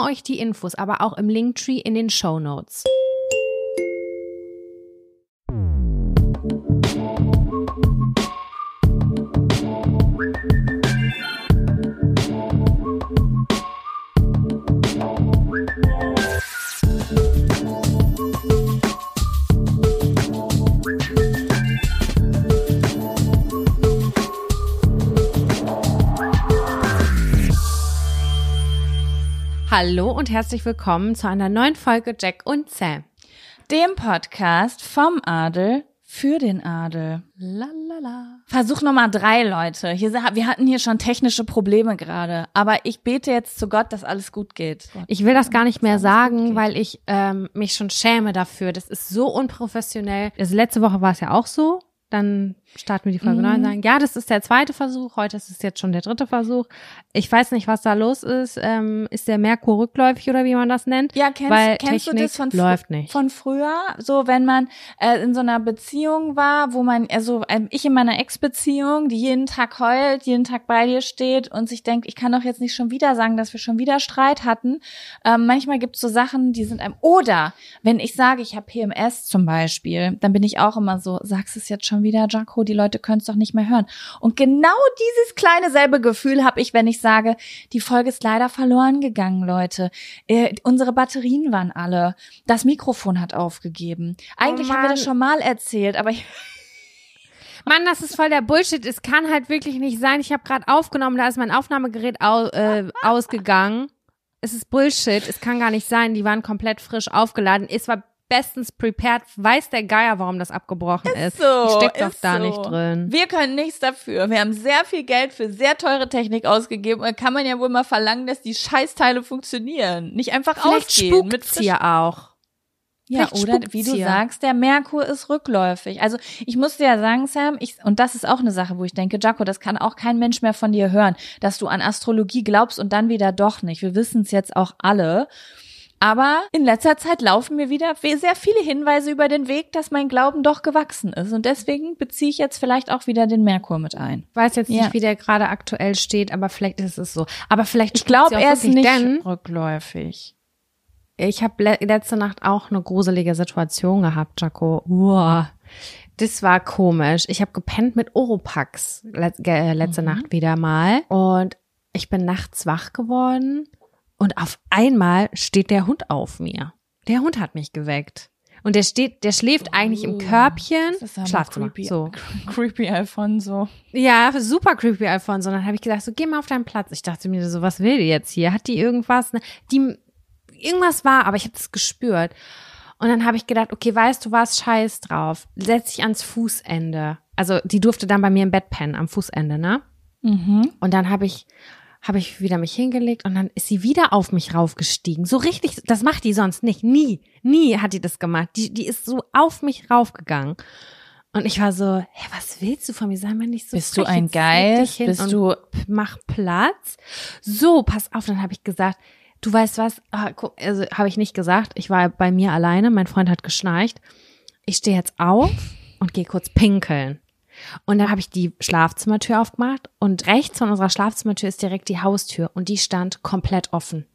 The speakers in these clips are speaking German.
euch die Infos aber auch im Linktree in den Show Notes. Hallo und herzlich willkommen zu einer neuen Folge Jack und Sam. Dem Podcast vom Adel für den Adel. Lalala. Versuch Nummer drei, Leute. Hier, wir hatten hier schon technische Probleme gerade, aber ich bete jetzt zu Gott, dass alles gut geht. Ich will das gar nicht mehr sagen, weil ich ähm, mich schon schäme dafür. Das ist so unprofessionell. Also letzte Woche war es ja auch so. Dann starten wir die Folge mhm. 9 sagen, ja, das ist der zweite Versuch, heute ist es jetzt schon der dritte Versuch. Ich weiß nicht, was da los ist. Ähm, ist der Merkur rückläufig oder wie man das nennt? Ja, kennst, Weil kennst Technik du das von, läuft nicht. von früher? So, wenn man äh, in so einer Beziehung war, wo man, also äh, ich in meiner Ex-Beziehung, die jeden Tag heult, jeden Tag bei dir steht und sich denkt, ich kann doch jetzt nicht schon wieder sagen, dass wir schon wieder Streit hatten. Ähm, manchmal gibt es so Sachen, die sind einem, oder wenn ich sage, ich habe PMS zum Beispiel, dann bin ich auch immer so, sagst es jetzt schon wieder, Jaco, die Leute können es doch nicht mehr hören. Und genau dieses kleine selbe Gefühl habe ich, wenn ich sage, die Folge ist leider verloren gegangen, Leute. Äh, unsere Batterien waren alle. Das Mikrofon hat aufgegeben. Eigentlich oh haben wir das schon mal erzählt, aber ich Mann, das ist voll der Bullshit. Es kann halt wirklich nicht sein. Ich habe gerade aufgenommen, da ist mein Aufnahmegerät au äh, ausgegangen. Es ist Bullshit. Es kann gar nicht sein. Die waren komplett frisch aufgeladen. Es war bestens prepared. Weiß der Geier, warum das abgebrochen ist. ist. So, ich steck doch da so. nicht drin. Wir können nichts dafür. Wir haben sehr viel Geld für sehr teure Technik ausgegeben. Und kann man ja wohl mal verlangen, dass die Scheißteile funktionieren. Nicht einfach Vielleicht ausgehen. Mit hier auch. Ja, Vielleicht oder wie du hier. sagst, der Merkur ist rückläufig. Also ich muss dir ja sagen, Sam, ich, und das ist auch eine Sache, wo ich denke, Jaco, das kann auch kein Mensch mehr von dir hören, dass du an Astrologie glaubst und dann wieder doch nicht. Wir wissen es jetzt auch alle. Aber in letzter Zeit laufen mir wieder sehr viele Hinweise über den Weg, dass mein Glauben doch gewachsen ist. Und deswegen beziehe ich jetzt vielleicht auch wieder den Merkur mit ein. Ich weiß jetzt Ja. nicht, wie der gerade aktuell steht, aber vielleicht ist es so. Aber vielleicht Ich glaube, er ist nicht denn rückläufig. ich habe le letzte Nacht auch eine gruselige Situation gehabt, Jaco. Uah. Das war komisch. Ich habe gepennt mit Oropax le äh, letzte Mhm. Nacht wieder mal und ich bin nachts wach geworden und auf einmal steht der Hund auf mir. Der Hund hat mich geweckt. Und der steht, der schläft eigentlich im Oh, Körbchen. Das ist Schlafzimmer. creepy, So. creepy Alfonso. Ja, super creepy Alfonso. Und dann habe ich gesagt, so geh mal auf deinen Platz. Ich dachte mir so, was will die jetzt hier? Hat die irgendwas? Die irgendwas war, aber ich habe das gespürt. Und dann habe ich gedacht, okay, weißt du was, scheiß drauf. Setz dich ans Fußende. Also die durfte dann bei mir im Bett pennen, am Fußende, ne? Mhm. Und dann habe ich habe ich wieder mich hingelegt und dann ist sie wieder auf mich raufgestiegen. So richtig, das macht die sonst nicht. Nie, nie hat die das gemacht. Die, die ist so auf mich raufgegangen. Und ich war so, hä, was willst du von mir? Sei mal nicht so Bist du frech, ein leg dich Geist? Bist du mach Platz. So, pass auf, dann habe ich gesagt, du weißt was, ah, also habe ich nicht gesagt. Ich war bei mir alleine, mein Freund hat geschnarcht. Ich stehe jetzt auf und gehe kurz pinkeln. Und dann habe ich die Schlafzimmertür aufgemacht und rechts von unserer Schlafzimmertür ist direkt die Haustür und die stand komplett offen.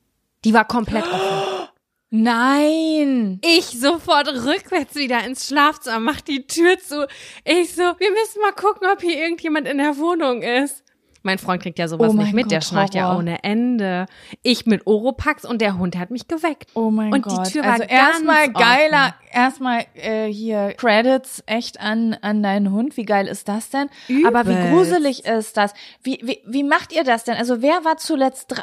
Die war komplett offen. Nein! Ich sofort rückwärts wieder ins Schlafzimmer, mach die Tür zu. Ich so, wir müssen mal gucken, ob hier irgendjemand in der Wohnung ist. Mein Freund kriegt ja sowas Oh nicht mit, der Gott, schnarcht ja Horror. ohne Ende. Ich mit Oropax und der Hund hat mich geweckt. Oh mein Und Gott. die Tür war also ganz erstmal geiler, erstmal äh, hier Credits echt an an deinen Hund. Wie geil ist das denn? Aber wie Übelst. gruselig ist das? Wie, wie wie macht ihr das denn? Also wer war zuletzt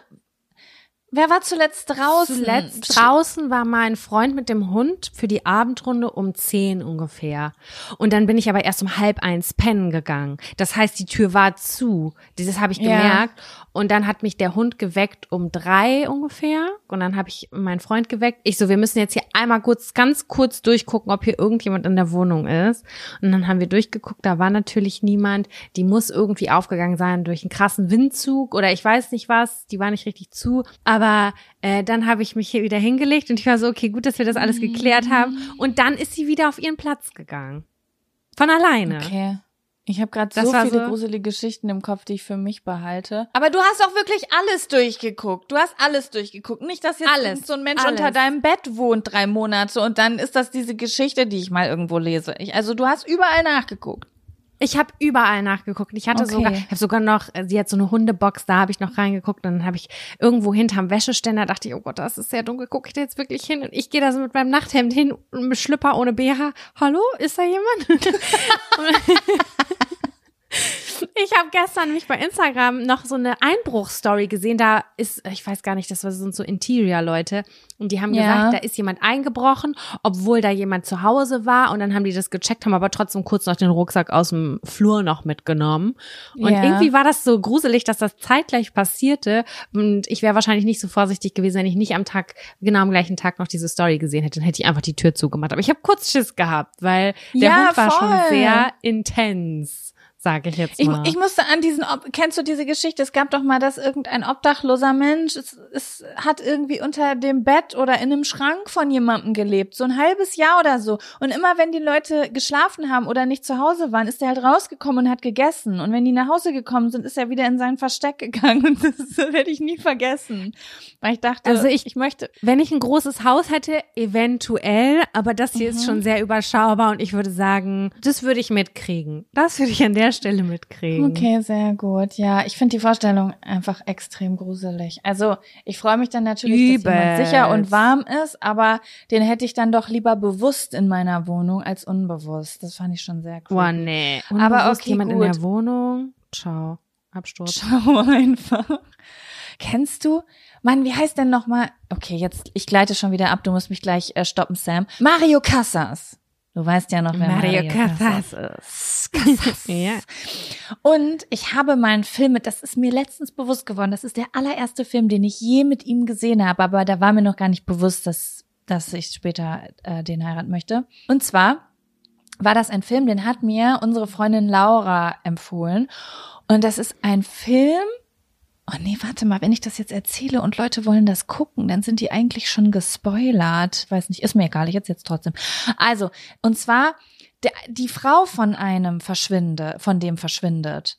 Wer war zuletzt draußen? Zuletzt draußen war mein Freund mit dem Hund für die Abendrunde um zehn ungefähr. Und dann bin ich aber erst um halb eins pennen gegangen. Das heißt, die Tür war zu. Dieses habe ich Ja. gemerkt. Und dann hat mich der Hund geweckt um drei ungefähr. Und dann habe ich meinen Freund geweckt. Ich so, wir müssen jetzt hier einmal kurz, ganz kurz durchgucken, ob hier irgendjemand in der Wohnung ist. Und dann haben wir durchgeguckt, da war natürlich niemand. Die muss irgendwie aufgegangen sein durch einen krassen Windzug oder ich weiß nicht was. Die war nicht richtig zu. Aber äh, dann habe ich mich hier wieder hingelegt und ich war so, okay, gut, dass wir das alles geklärt haben. Und dann ist sie wieder auf ihren Platz gegangen. Von alleine. Okay. Ich habe gerade so viele so- gruselige Geschichten im Kopf, die ich für mich behalte. Aber du hast auch wirklich alles durchgeguckt. Du hast alles durchgeguckt. Nicht, dass jetzt Alles. so ein Mensch Alles. unter deinem Bett wohnt drei Monate und dann ist das diese Geschichte, die ich mal irgendwo lese. Ich, also du hast überall nachgeguckt. Ich habe überall nachgeguckt. Ich hatte Okay. sogar, ich habe sogar noch, sie hat so eine Hundebox, da habe ich noch reingeguckt und dann habe ich irgendwo hinterm Wäscheständer dachte ich, oh Gott, das ist sehr dunkel, gucke ich da jetzt wirklich hin? Und ich gehe da so mit meinem Nachthemd hin und mit Schlüpper ohne BH. Hallo, ist da jemand? Ich habe gestern mich bei Instagram noch so eine Einbruchstory gesehen. Da ist, ich weiß gar nicht, das sind so Interior-Leute. Und die haben Ja. gesagt, da ist jemand eingebrochen, obwohl da jemand zu Hause war. Und dann haben die das gecheckt, haben aber trotzdem kurz noch den Rucksack aus dem Flur noch mitgenommen. Und Ja. irgendwie war das so gruselig, dass das zeitgleich passierte. Und ich wäre wahrscheinlich nicht so vorsichtig gewesen, wenn ich nicht am Tag, genau am gleichen Tag noch diese Story gesehen hätte. Dann hätte ich einfach die Tür zugemacht. Aber ich habe kurz Schiss gehabt, weil der Ja, Hund war schon voll. sehr intens. Sage ich jetzt Ich, mal. ich musste an diesen, Ob kennst du diese Geschichte? Es gab doch mal, dass irgendein obdachloser Mensch, es, es hat irgendwie unter dem Bett oder in einem Schrank von jemandem gelebt, so ein halbes Jahr oder so. Und immer wenn die Leute geschlafen haben oder nicht zu Hause waren, ist er halt rausgekommen und hat gegessen. Und wenn die nach Hause gekommen sind, ist er wieder in sein Versteck gegangen. Und das werde ich nie vergessen. Weil ich dachte, Also ich- ich möchte, Wenn ich ein großes Haus hätte, eventuell, aber das hier Mhm. ist schon sehr überschaubar und ich würde sagen, das würde ich mitkriegen. Das würde ich an der Stelle mitkriegen. Okay, sehr gut. Ja, ich finde die Vorstellung einfach extrem gruselig. Also ich freue mich dann natürlich, dass jemand Übelst. sicher und warm ist, aber den hätte ich dann doch lieber bewusst in meiner Wohnung als unbewusst. Das fand ich schon sehr cool. Boah, nee. Aber Unbewusst okay, jemand in gut. der Wohnung. Ciao. Absturz. Schau einfach. Kennst du? Mann, wie heißt denn nochmal? Okay, jetzt, ich gleite schon wieder ab, du musst mich gleich äh, stoppen, Sam. Mario Casas. Du weißt ja noch, wer Mario, Mario Casas ist. Casas. Ja. Und ich habe meinen Film mit, das ist mir letztens bewusst geworden, das ist der allererste Film, den ich je mit ihm gesehen habe, aber da war mir noch gar nicht bewusst, dass, dass ich später äh, den heiraten möchte. Und zwar war das ein Film, den hat mir unsere Freundin Laura empfohlen. Und das ist ein Film, Oh nee, warte mal, wenn ich das jetzt erzähle und Leute wollen das gucken, dann sind die eigentlich schon gespoilert. Weiß nicht, ist mir egal, ich jetzt jetzt trotzdem. Also, und zwar der, die Frau von einem verschwinde, von dem verschwindet.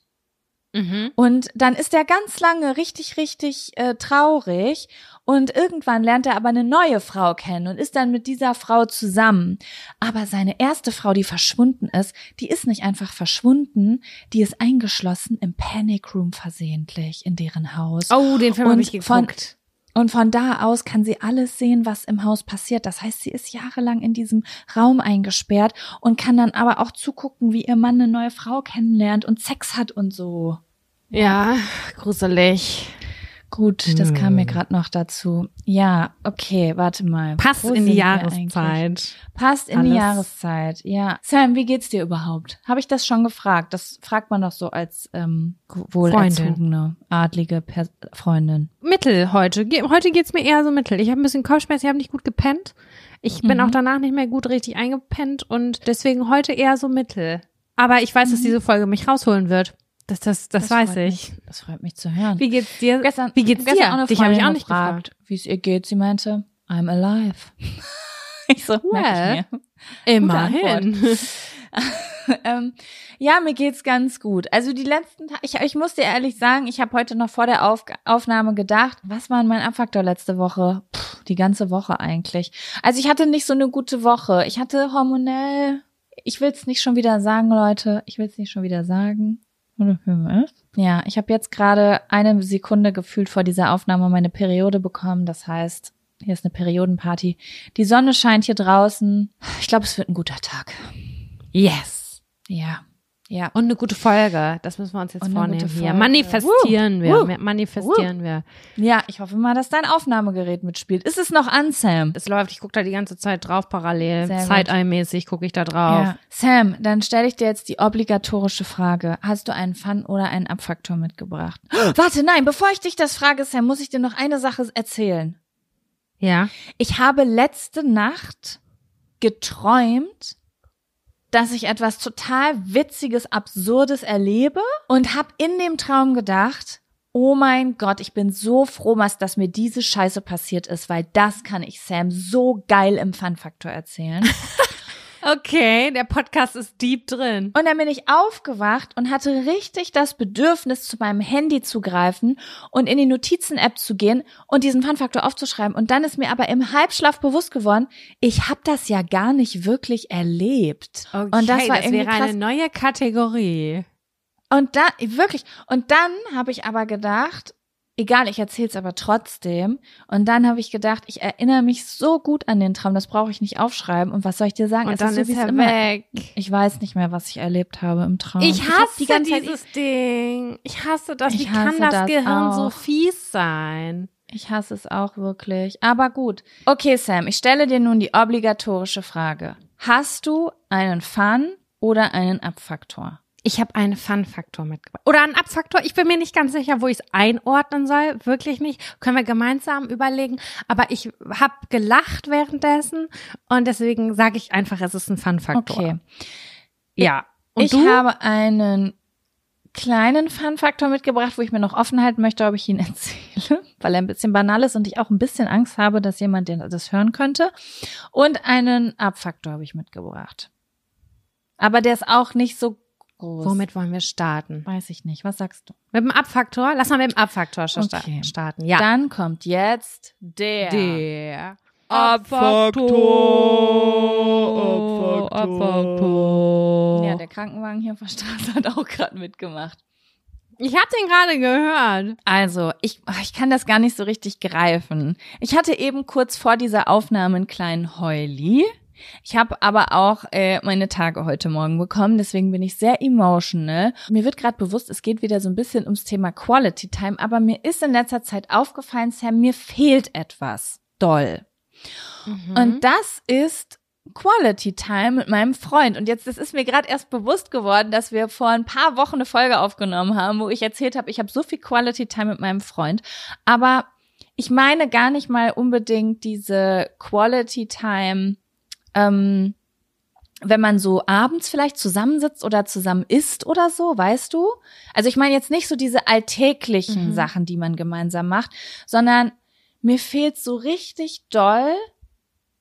Mhm. Und dann ist er ganz lange richtig, richtig äh, traurig. Und irgendwann lernt er aber eine neue Frau kennen und ist dann mit dieser Frau zusammen. Aber seine erste Frau, die verschwunden ist, die ist nicht einfach verschwunden, die ist eingeschlossen im Panic Room versehentlich in deren Haus. Oh, den Film habe ich geguckt. Und von da aus kann sie alles sehen, was im Haus passiert. Das heißt, sie ist jahrelang in diesem Raum eingesperrt und kann dann aber auch zugucken, wie ihr Mann eine neue Frau kennenlernt und Sex hat und so. Ja, gruselig. Gut, das kam Hm. mir gerade noch dazu. Ja, okay, warte mal. Passt Wo in die? Jahreszeit. Passt in die Alles. Jahreszeit, ja. Sam, wie geht's dir überhaupt? Habe ich das schon gefragt? Das fragt man doch so als ähm, wohlerzogene, adlige per Freundin. Mittel heute. Ge heute geht's mir eher so mittel. Ich habe ein bisschen Kopfschmerzen, ich habe nicht gut gepennt. Ich bin Mhm. auch danach nicht mehr gut richtig eingepennt und deswegen heute eher so mittel. Aber ich weiß, dass diese Folge mich rausholen wird. Das, das, das, weiß freut ich. Mich, das freut mich zu hören. Wie geht's dir? gestern, Wie geht's gestern dir? Auch eine Dich habe ich auch nicht gefragt. wie es ihr geht. Sie meinte, I'm alive. ich so, merk ich. Immerhin. ähm, ja, mir geht's ganz gut. Also die letzten Tage, ich, ich muss dir ehrlich sagen, ich habe heute noch vor der Auf Aufnahme gedacht, was war mein Abfaktor letzte Woche? Puh, die ganze Woche eigentlich. Also ich hatte nicht so eine gute Woche. Ich hatte hormonell, ich will's nicht schon wieder sagen, Leute. Ich will's nicht schon wieder sagen. Ja, ich habe jetzt gerade eine Sekunde gefühlt vor dieser Aufnahme meine Periode bekommen. Das heißt, hier ist eine Periodenparty. Die Sonne scheint hier draußen. Ich glaube, es wird ein guter Tag. Yes. Ja. Ja. Und eine gute Folge. Das müssen wir uns jetzt Und vornehmen hier. Manifestieren Woo. wir. Woo. Manifestieren wir. Ja, ich hoffe mal, dass dein Aufnahmegerät mitspielt. Ist es noch an, Sam? Es läuft, ich gucke da die ganze Zeit drauf parallel. Zeiteinmäßig gucke ich da drauf. Ja. Sam, dann stelle ich dir jetzt die obligatorische Frage. Hast du einen Fun- oder einen Abfaktor mitgebracht? Warte, nein, bevor ich dich das frage, Sam, muss ich dir noch eine Sache erzählen. Ja. Ich habe letzte Nacht geträumt, dass ich etwas total Witziges, Absurdes erlebe und habe in dem Traum gedacht, oh mein Gott, ich bin so froh, was, dass mir diese Scheiße passiert ist, weil das kann ich Sam so geil im Fun-Faktor erzählen. Okay, der Podcast ist deep drin. Und dann bin ich aufgewacht und hatte richtig das Bedürfnis, zu meinem Handy zu greifen und in die Notizen-App zu gehen und diesen Fun-Faktor aufzuschreiben. Und dann ist mir aber im Halbschlaf bewusst geworden, ich habe das ja gar nicht wirklich erlebt. Okay, und das war das irgendwie wäre eine neue Kategorie. Und dann, wirklich, und dann habe ich aber gedacht, egal, ich erzähl's aber trotzdem. Und dann habe ich gedacht, ich erinnere mich so gut an den Traum, das brauche ich nicht aufschreiben. Und was soll ich dir sagen? Und Es dann so, ist wie es er immer- weg. Ich weiß nicht mehr, was ich erlebt habe im Traum. Ich hasse dieses Ding. Ich hasse das. Ich Wie kann das, das Gehirn so auch. fies sein? Ich hasse es auch wirklich. Aber gut. Okay, Sam, ich stelle dir nun die obligatorische Frage. Hast du einen Fun oder einen Abfaktor? Ich habe einen Fun-Faktor mitgebracht. Oder einen Abfaktor. Ich bin mir nicht ganz sicher, wo ich es einordnen soll. Wirklich nicht. Können wir gemeinsam überlegen. Aber ich habe gelacht währenddessen und deswegen sage ich einfach, es ist ein Fun-Faktor. Okay. Ja. Und ich du? habe einen kleinen Fun-Faktor mitgebracht, wo ich mir noch offen halten möchte, ob ich ihn erzähle, weil er ein bisschen banal ist und ich auch ein bisschen Angst habe, dass jemand den- das hören könnte. Und einen Abfaktor habe ich mitgebracht. Aber der ist auch nicht so groß. Womit wollen wir starten? Weiß ich nicht. Was sagst du? Mit dem Abfaktor? Lass mal mit dem Abfaktor schon Okay. starten. Ja. Dann kommt jetzt der. Der Abfaktor. Abfaktor. Ja, der Krankenwagen hier auf der Straße hat auch gerade mitgemacht. Ich hab den gerade gehört. Also, ich, ach, ich kann das gar nicht so richtig greifen. Ich hatte eben kurz vor dieser Aufnahme einen kleinen Heuli. Ich habe aber auch äh, meine Tage heute Morgen bekommen, deswegen bin ich sehr emotional. Mir wird gerade bewusst, es geht wieder so ein bisschen ums Thema Quality Time, aber mir ist in letzter Zeit aufgefallen, Sam, mir fehlt etwas doll. Und das ist Quality Time mit meinem Freund. Und jetzt, das ist mir gerade erst bewusst geworden, dass wir vor ein paar Wochen eine Folge aufgenommen haben, wo ich erzählt habe, ich habe so viel Quality Time mit meinem Freund. Aber ich meine gar nicht mal unbedingt diese Quality Time, ähm, wenn man so abends vielleicht zusammensitzt oder zusammen isst oder so, weißt du? Also ich meine jetzt nicht so diese alltäglichen Mhm. Sachen, die man gemeinsam macht, sondern mir fehlt so richtig doll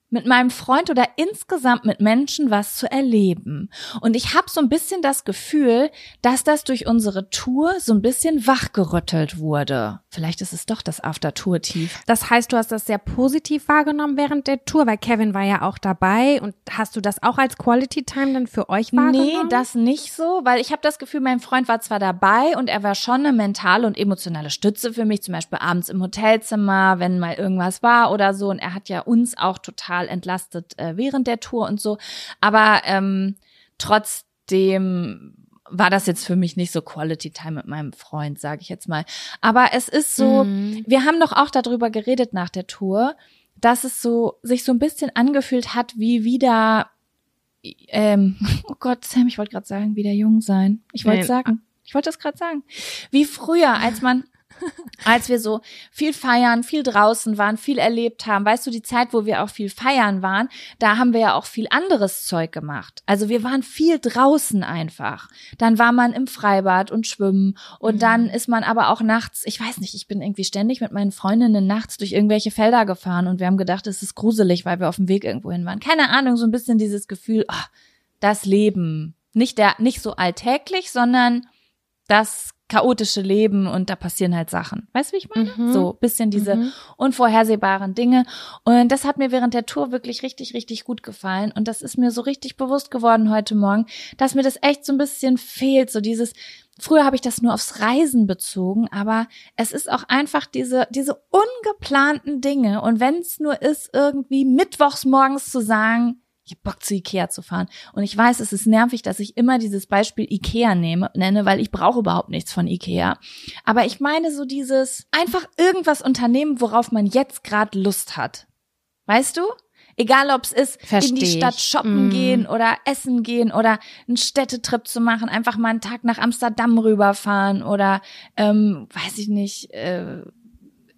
mit meinem Freund oder insgesamt mit Menschen was zu erleben. Und ich habe so ein bisschen das Gefühl, dass das durch unsere Tour so ein bisschen wachgerüttelt wurde. Vielleicht ist es doch das After-Tour-Tief. Das heißt, du hast das sehr positiv wahrgenommen während der Tour, weil Kevin war ja auch dabei. Und hast du das auch als Quality Time dann für euch wahrgenommen? Nee, das nicht so, weil ich habe das Gefühl, mein Freund war zwar dabei und er war schon eine mentale und emotionale Stütze für mich, zum Beispiel abends im Hotelzimmer, wenn mal irgendwas war oder so. Und er hat ja uns auch total entlastet äh, während der Tour und so. Aber ähm, trotzdem war das jetzt für mich nicht so Quality Time mit meinem Freund, sage ich jetzt mal. Aber es ist so, Mhm. wir haben doch auch darüber geredet nach der Tour, dass es so sich so ein bisschen angefühlt hat, wie wieder ähm, oh Gott, Sam, ich wollte gerade sagen, wieder jung sein. Ich wollte Nein. sagen, ich wollte das gerade sagen. Wie früher, als man als wir so viel feiern, viel draußen waren, viel erlebt haben. Weißt du, die Zeit, wo wir auch viel feiern waren, da haben wir ja auch viel anderes Zeug gemacht. Also wir waren viel draußen einfach. Dann war man im Freibad und schwimmen und Mhm. dann ist man aber auch nachts, ich weiß nicht, ich bin irgendwie ständig mit meinen Freundinnen nachts durch irgendwelche Felder gefahren und wir haben gedacht, es ist gruselig, weil wir auf dem Weg irgendwo hin waren. Keine Ahnung, so ein bisschen dieses Gefühl, ah, das Leben. Nicht der, nicht so alltäglich, sondern das chaotische Leben und da passieren halt Sachen. Weißt du, wie ich meine? Mhm. So bisschen diese Mhm. unvorhersehbaren Dinge. Und das hat mir während der Tour wirklich richtig, richtig gut gefallen. Und das ist mir so richtig bewusst geworden heute Morgen, dass mir das echt so ein bisschen fehlt. So dieses, früher habe ich das nur aufs Reisen bezogen, aber es ist auch einfach diese, diese ungeplanten Dinge. Und wenn es nur ist, irgendwie mittwochs morgens zu sagen, ich hab Bock zu Ikea zu fahren. Und ich weiß, es ist nervig, dass ich immer dieses Beispiel Ikea nehme, nenne, weil ich brauche überhaupt nichts von Ikea. Aber ich meine so dieses einfach irgendwas unternehmen, worauf man jetzt gerade Lust hat. Weißt du? Egal, ob es ist, Versteh in die Stadt shoppen Mm. gehen oder essen gehen oder einen Städtetrip zu machen, einfach mal einen Tag nach Amsterdam rüberfahren oder, ähm, weiß ich nicht, äh,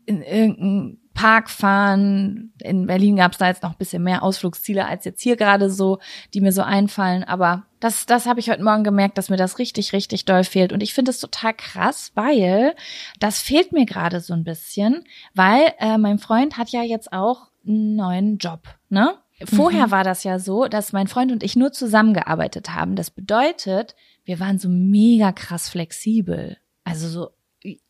in irgendeinen Park fahren. In Berlin gab es da jetzt noch ein bisschen mehr Ausflugsziele als jetzt hier gerade so, die mir so einfallen. Aber das, das habe ich heute Morgen gemerkt, dass mir das richtig, richtig doll fehlt. Und ich finde es total krass, weil das fehlt mir gerade so ein bisschen, weil äh, mein Freund hat ja jetzt auch einen neuen Job, ne? Vorher war das ja so, dass mein Freund und ich nur zusammengearbeitet haben. Das bedeutet, wir waren so mega krass flexibel. Also so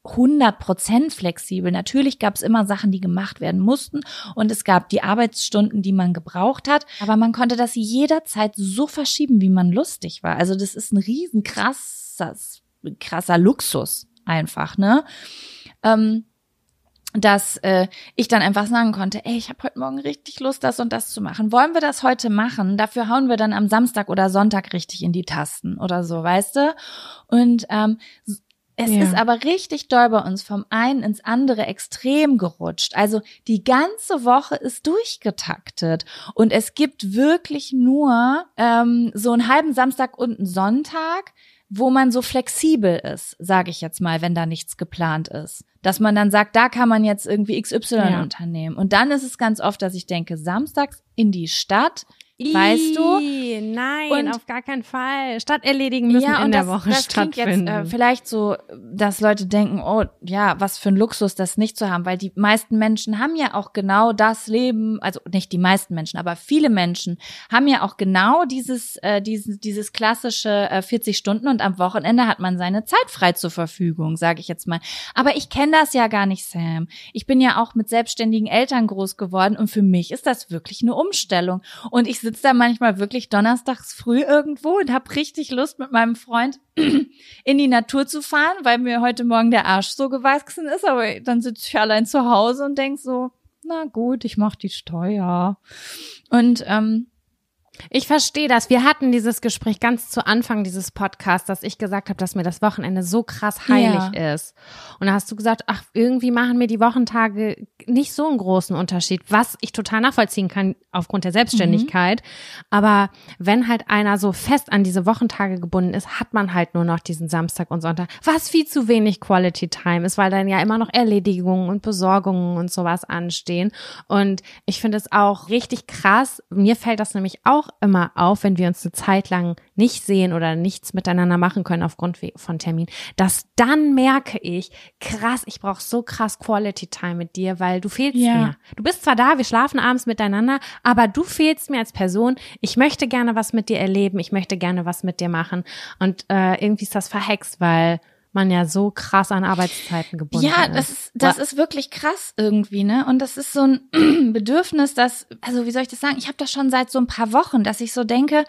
100 Prozent flexibel. Natürlich gab es immer Sachen, die gemacht werden mussten und es gab die Arbeitsstunden, die man gebraucht hat, aber man konnte das jederzeit so verschieben, wie man lustig war. Also das ist ein riesen krasses, krasser Luxus einfach, ne? Ähm, dass äh, ich dann einfach sagen konnte, ey, ich habe heute Morgen richtig Lust, das und das zu machen. Wollen wir das heute machen? Dafür hauen wir dann am Samstag oder Sonntag richtig in die Tasten oder so, weißt du? Und ähm, es Ja. ist aber richtig doll bei uns vom einen ins andere extrem gerutscht. Also die ganze Woche ist durchgetaktet und es gibt wirklich nur ähm, so einen halben Samstag und einen Sonntag, wo man so flexibel ist, sage ich jetzt mal, wenn da nichts geplant ist. Dass man dann sagt, da kann man jetzt irgendwie XY Ja. unternehmen. Und dann ist es ganz oft, dass ich denke, samstags in die Stadt, weißt du? Nein, Und- auf gar keinen Fall. Stadt erledigen müssen in der das, Woche das stattfinden. jetzt äh, vielleicht so, dass Leute denken, oh ja, was für ein Luxus, das nicht zu haben, weil die meisten Menschen haben ja auch genau das Leben, also nicht die meisten Menschen, aber viele Menschen haben ja auch genau dieses, äh, dieses, dieses klassische äh, 40 Stunden und am Wochenende hat man seine Zeit frei zur Verfügung, sage ich jetzt mal. Aber ich kenne das ja gar nicht, Sam. Ich bin ja auch mit selbstständigen Eltern groß geworden und für mich ist das wirklich eine Umstellung. Und ich sitze da manchmal wirklich donnerstags früh irgendwo und habe richtig Lust mit meinem Freund in die Natur zu fahren, weil mir heute Morgen der Arsch so gewachsen ist. Aber dann sitze ich allein zu Hause und denk so, na gut, ich mach die Steuer. Und ähm, Ich verstehe das. Wir hatten dieses Gespräch ganz zu Anfang dieses Podcasts, dass ich gesagt habe, dass mir das Wochenende so krass heilig ist. Und da hast du gesagt, ach, irgendwie machen mir die Wochentage nicht so einen großen Unterschied, was ich total nachvollziehen kann aufgrund der Selbstständigkeit. Aber wenn halt einer so fest an diese Wochentage gebunden ist, hat man halt nur noch diesen Samstag und Sonntag, was viel zu wenig Quality Time ist, weil dann ja immer noch Erledigungen und Besorgungen und sowas anstehen. Und ich finde es auch richtig krass. Mir fällt das nämlich auch immer auf, wenn wir uns eine Zeit lang nicht sehen oder nichts miteinander machen können aufgrund von Termin, dass dann merke ich, krass, ich brauche so krass Quality Time mit dir, weil du fehlst Ja. mir. Du bist zwar da, wir schlafen abends miteinander, aber du fehlst mir als Person. Ich möchte gerne was mit dir erleben, ich möchte gerne was mit dir machen. Und äh, irgendwie ist das verhext, weil man ja so krass an Arbeitszeiten gebunden Ja, ist. das ist, das ist wirklich krass irgendwie, ne? Und das ist so ein Bedürfnis, dass, also wie soll ich das sagen? Ich habe das schon seit so ein paar Wochen, dass ich so denke,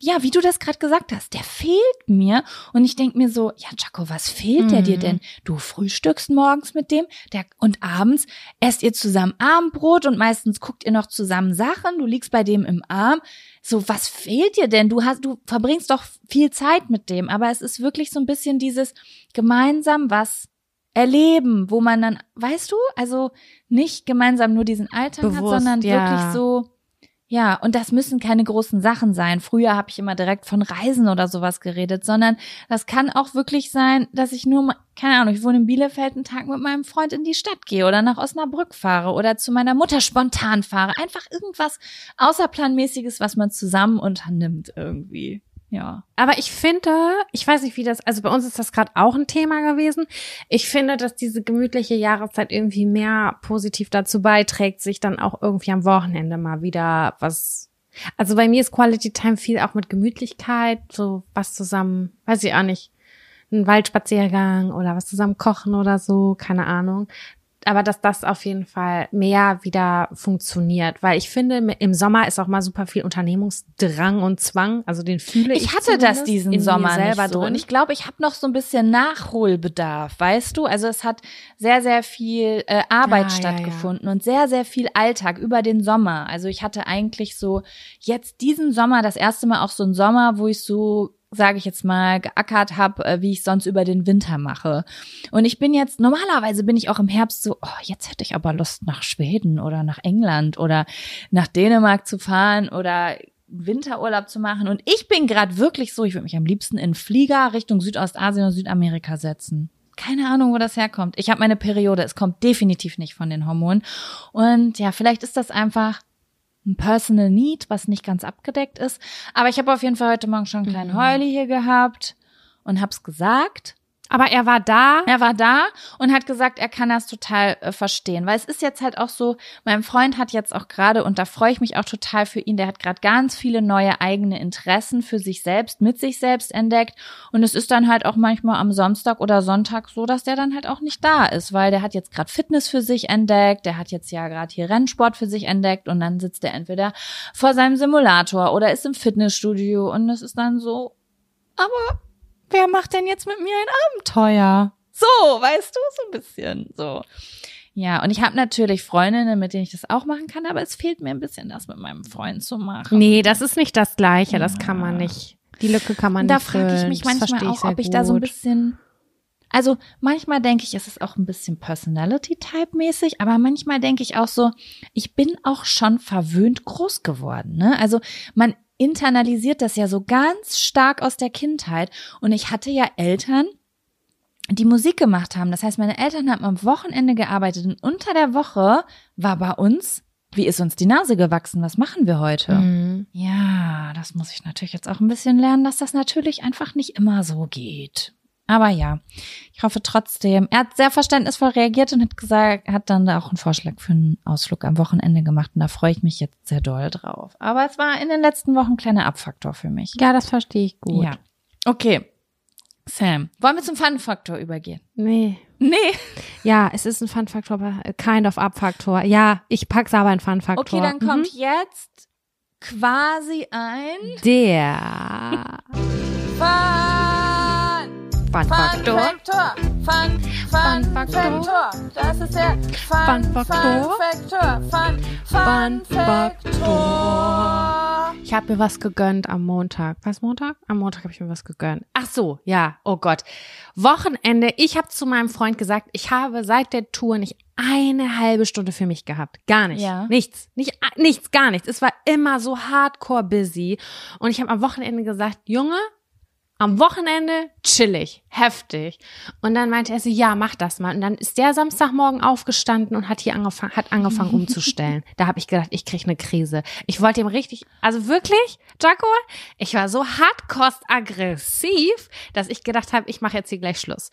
ja, wie du das gerade gesagt hast, der fehlt mir. Und ich denk mir so, ja, Jaco, was fehlt der dir Mhm. denn? Du frühstückst morgens mit dem der, und abends esst ihr zusammen Abendbrot und meistens guckt ihr noch zusammen Sachen. Du liegst bei dem im Arm. So, was fehlt dir denn? Du hast, du verbringst doch viel Zeit mit dem. Aber es ist wirklich so ein bisschen dieses gemeinsam was erleben, wo man dann, weißt du, also nicht gemeinsam nur diesen Alltag hat, Bewusst, sondern ja. wirklich so, Ja, und das müssen keine großen Sachen sein. Früher habe ich immer direkt von Reisen oder sowas geredet, sondern das kann auch wirklich sein, dass ich nur, keine Ahnung, ich wohne in Bielefeld einen Tag mit meinem Freund in die Stadt gehe oder nach Osnabrück fahre oder zu meiner Mutter spontan fahre. Einfach irgendwas Außerplanmäßiges, was man zusammen unternimmt irgendwie. Ja. Aber ich finde, ich weiß nicht, wie das, also bei uns ist das gerade auch ein Thema gewesen. Ich finde, dass diese gemütliche Jahreszeit irgendwie mehr positiv dazu beiträgt, sich dann auch irgendwie am Wochenende mal wieder was. Also bei mir ist Quality Time viel auch mit Gemütlichkeit, so was zusammen, weiß ich auch nicht, ein Waldspaziergang oder was zusammen kochen oder so, keine Ahnung aber dass das auf jeden Fall mehr wieder funktioniert, weil ich finde, im Sommer ist auch mal super viel Unternehmungsdrang und Zwang, also den fühle ich. Ich hatte das diesen Sommer selber nicht so. und ich glaube, ich habe noch so ein bisschen Nachholbedarf, weißt du? Also es hat sehr sehr viel äh, Arbeit ah, stattgefunden ja, ja. und sehr sehr viel Alltag über den Sommer. Also ich hatte eigentlich so jetzt diesen Sommer das erste Mal auch so ein Sommer, wo ich so sage ich jetzt mal, geackert habe, äh, wie ich sonst über den Winter mache. Und ich bin jetzt, normalerweise bin ich auch im Herbst so, oh, jetzt hätte ich aber Lust nach Schweden oder nach England oder nach Dänemark zu fahren oder Winterurlaub zu machen. Und ich bin gerade wirklich so, ich würde mich am liebsten in Flieger Richtung Südostasien und Südamerika setzen. Keine Ahnung, wo das herkommt. Ich habe meine Periode. Es kommt definitiv nicht von den Hormonen. Und ja, vielleicht ist das einfach ein Personal Need, was nicht ganz abgedeckt ist. Aber ich habe auf jeden Fall heute Morgen schon einen kleinen mhm. Heuli hier gehabt und hab's gesagt. Aber er war da. Er war da und hat gesagt, er kann das total äh, verstehen. Weil es ist jetzt halt auch so, mein Freund hat jetzt auch gerade, und da freue ich mich auch total für ihn, der hat gerade ganz viele neue eigene Interessen für sich selbst, mit sich selbst entdeckt. Und es ist dann halt auch manchmal am Samstag oder Sonntag so, dass der dann halt auch nicht da ist, weil der hat jetzt gerade Fitness für sich entdeckt, der hat jetzt ja gerade hier Rennsport für sich entdeckt und dann sitzt er entweder vor seinem Simulator oder ist im Fitnessstudio und es ist dann so, aber wer macht denn jetzt mit mir ein Abenteuer? So, weißt du, so ein bisschen so. Ja, und ich habe natürlich Freundinnen, mit denen ich das auch machen kann, aber es fehlt mir ein bisschen, das mit meinem Freund zu machen. Nee, das ist nicht das Gleiche, ja. das kann man nicht. Die Lücke kann man da nicht. Da frage ich mich manchmal auch, ob ich gut. da so ein bisschen also manchmal denke ich, es ist auch ein bisschen Personality-Type-mäßig, aber manchmal denke ich auch so, ich bin auch schon verwöhnt groß geworden. Ne? Also man internalisiert das ja so ganz stark aus der Kindheit. Und ich hatte ja Eltern, die Musik gemacht haben. Das heißt, meine Eltern haben am Wochenende gearbeitet und unter der Woche war bei uns, wie ist uns die Nase gewachsen? Was machen wir heute? Mhm. Ja, das muss ich natürlich jetzt auch ein bisschen lernen, dass das natürlich einfach nicht immer so geht. Aber ja, ich hoffe trotzdem. Er hat sehr verständnisvoll reagiert und hat gesagt, hat dann da auch einen Vorschlag für einen Ausflug am Wochenende gemacht und da freue ich mich jetzt sehr doll drauf. Aber es war in den letzten Wochen ein kleiner Abfaktor für mich. Ja, das verstehe ich gut. Ja. Okay. Sam, wollen wir zum Fun-Faktor übergehen? Nee. Nee. Ja, es ist ein Fun-Faktor, aber kind of Abfaktor. Ja, ich pack's aber ein Fun-Faktor. Okay, dann kommt mhm. jetzt quasi ein der Fun Fun Faktor. Fun, Fun, Faktor. Das ist der Fun, Fun Faktor. Fun, Fun Faktor. Ich habe mir was gegönnt am Montag. Was Montag? Am Montag habe ich mir was gegönnt. Ach so, ja. Oh Gott. Wochenende. Ich habe zu meinem Freund gesagt, ich habe seit der Tour nicht eine halbe Stunde für mich gehabt. Gar nicht. Ja. Nichts. Nicht, nichts, gar nichts. Es war immer so hardcore busy. Und ich habe am Wochenende gesagt, Junge, am Wochenende chillig, heftig. Und dann meinte er so, ja, mach das mal. Und dann ist der Samstagmorgen aufgestanden und hat hier angefangen, hat angefangen umzustellen. da habe ich gedacht, ich krieg eine Krise. Ich wollte ihm richtig, also wirklich, Jaco, ich war so hardkost aggressiv, dass ich gedacht habe, ich mache jetzt hier gleich Schluss.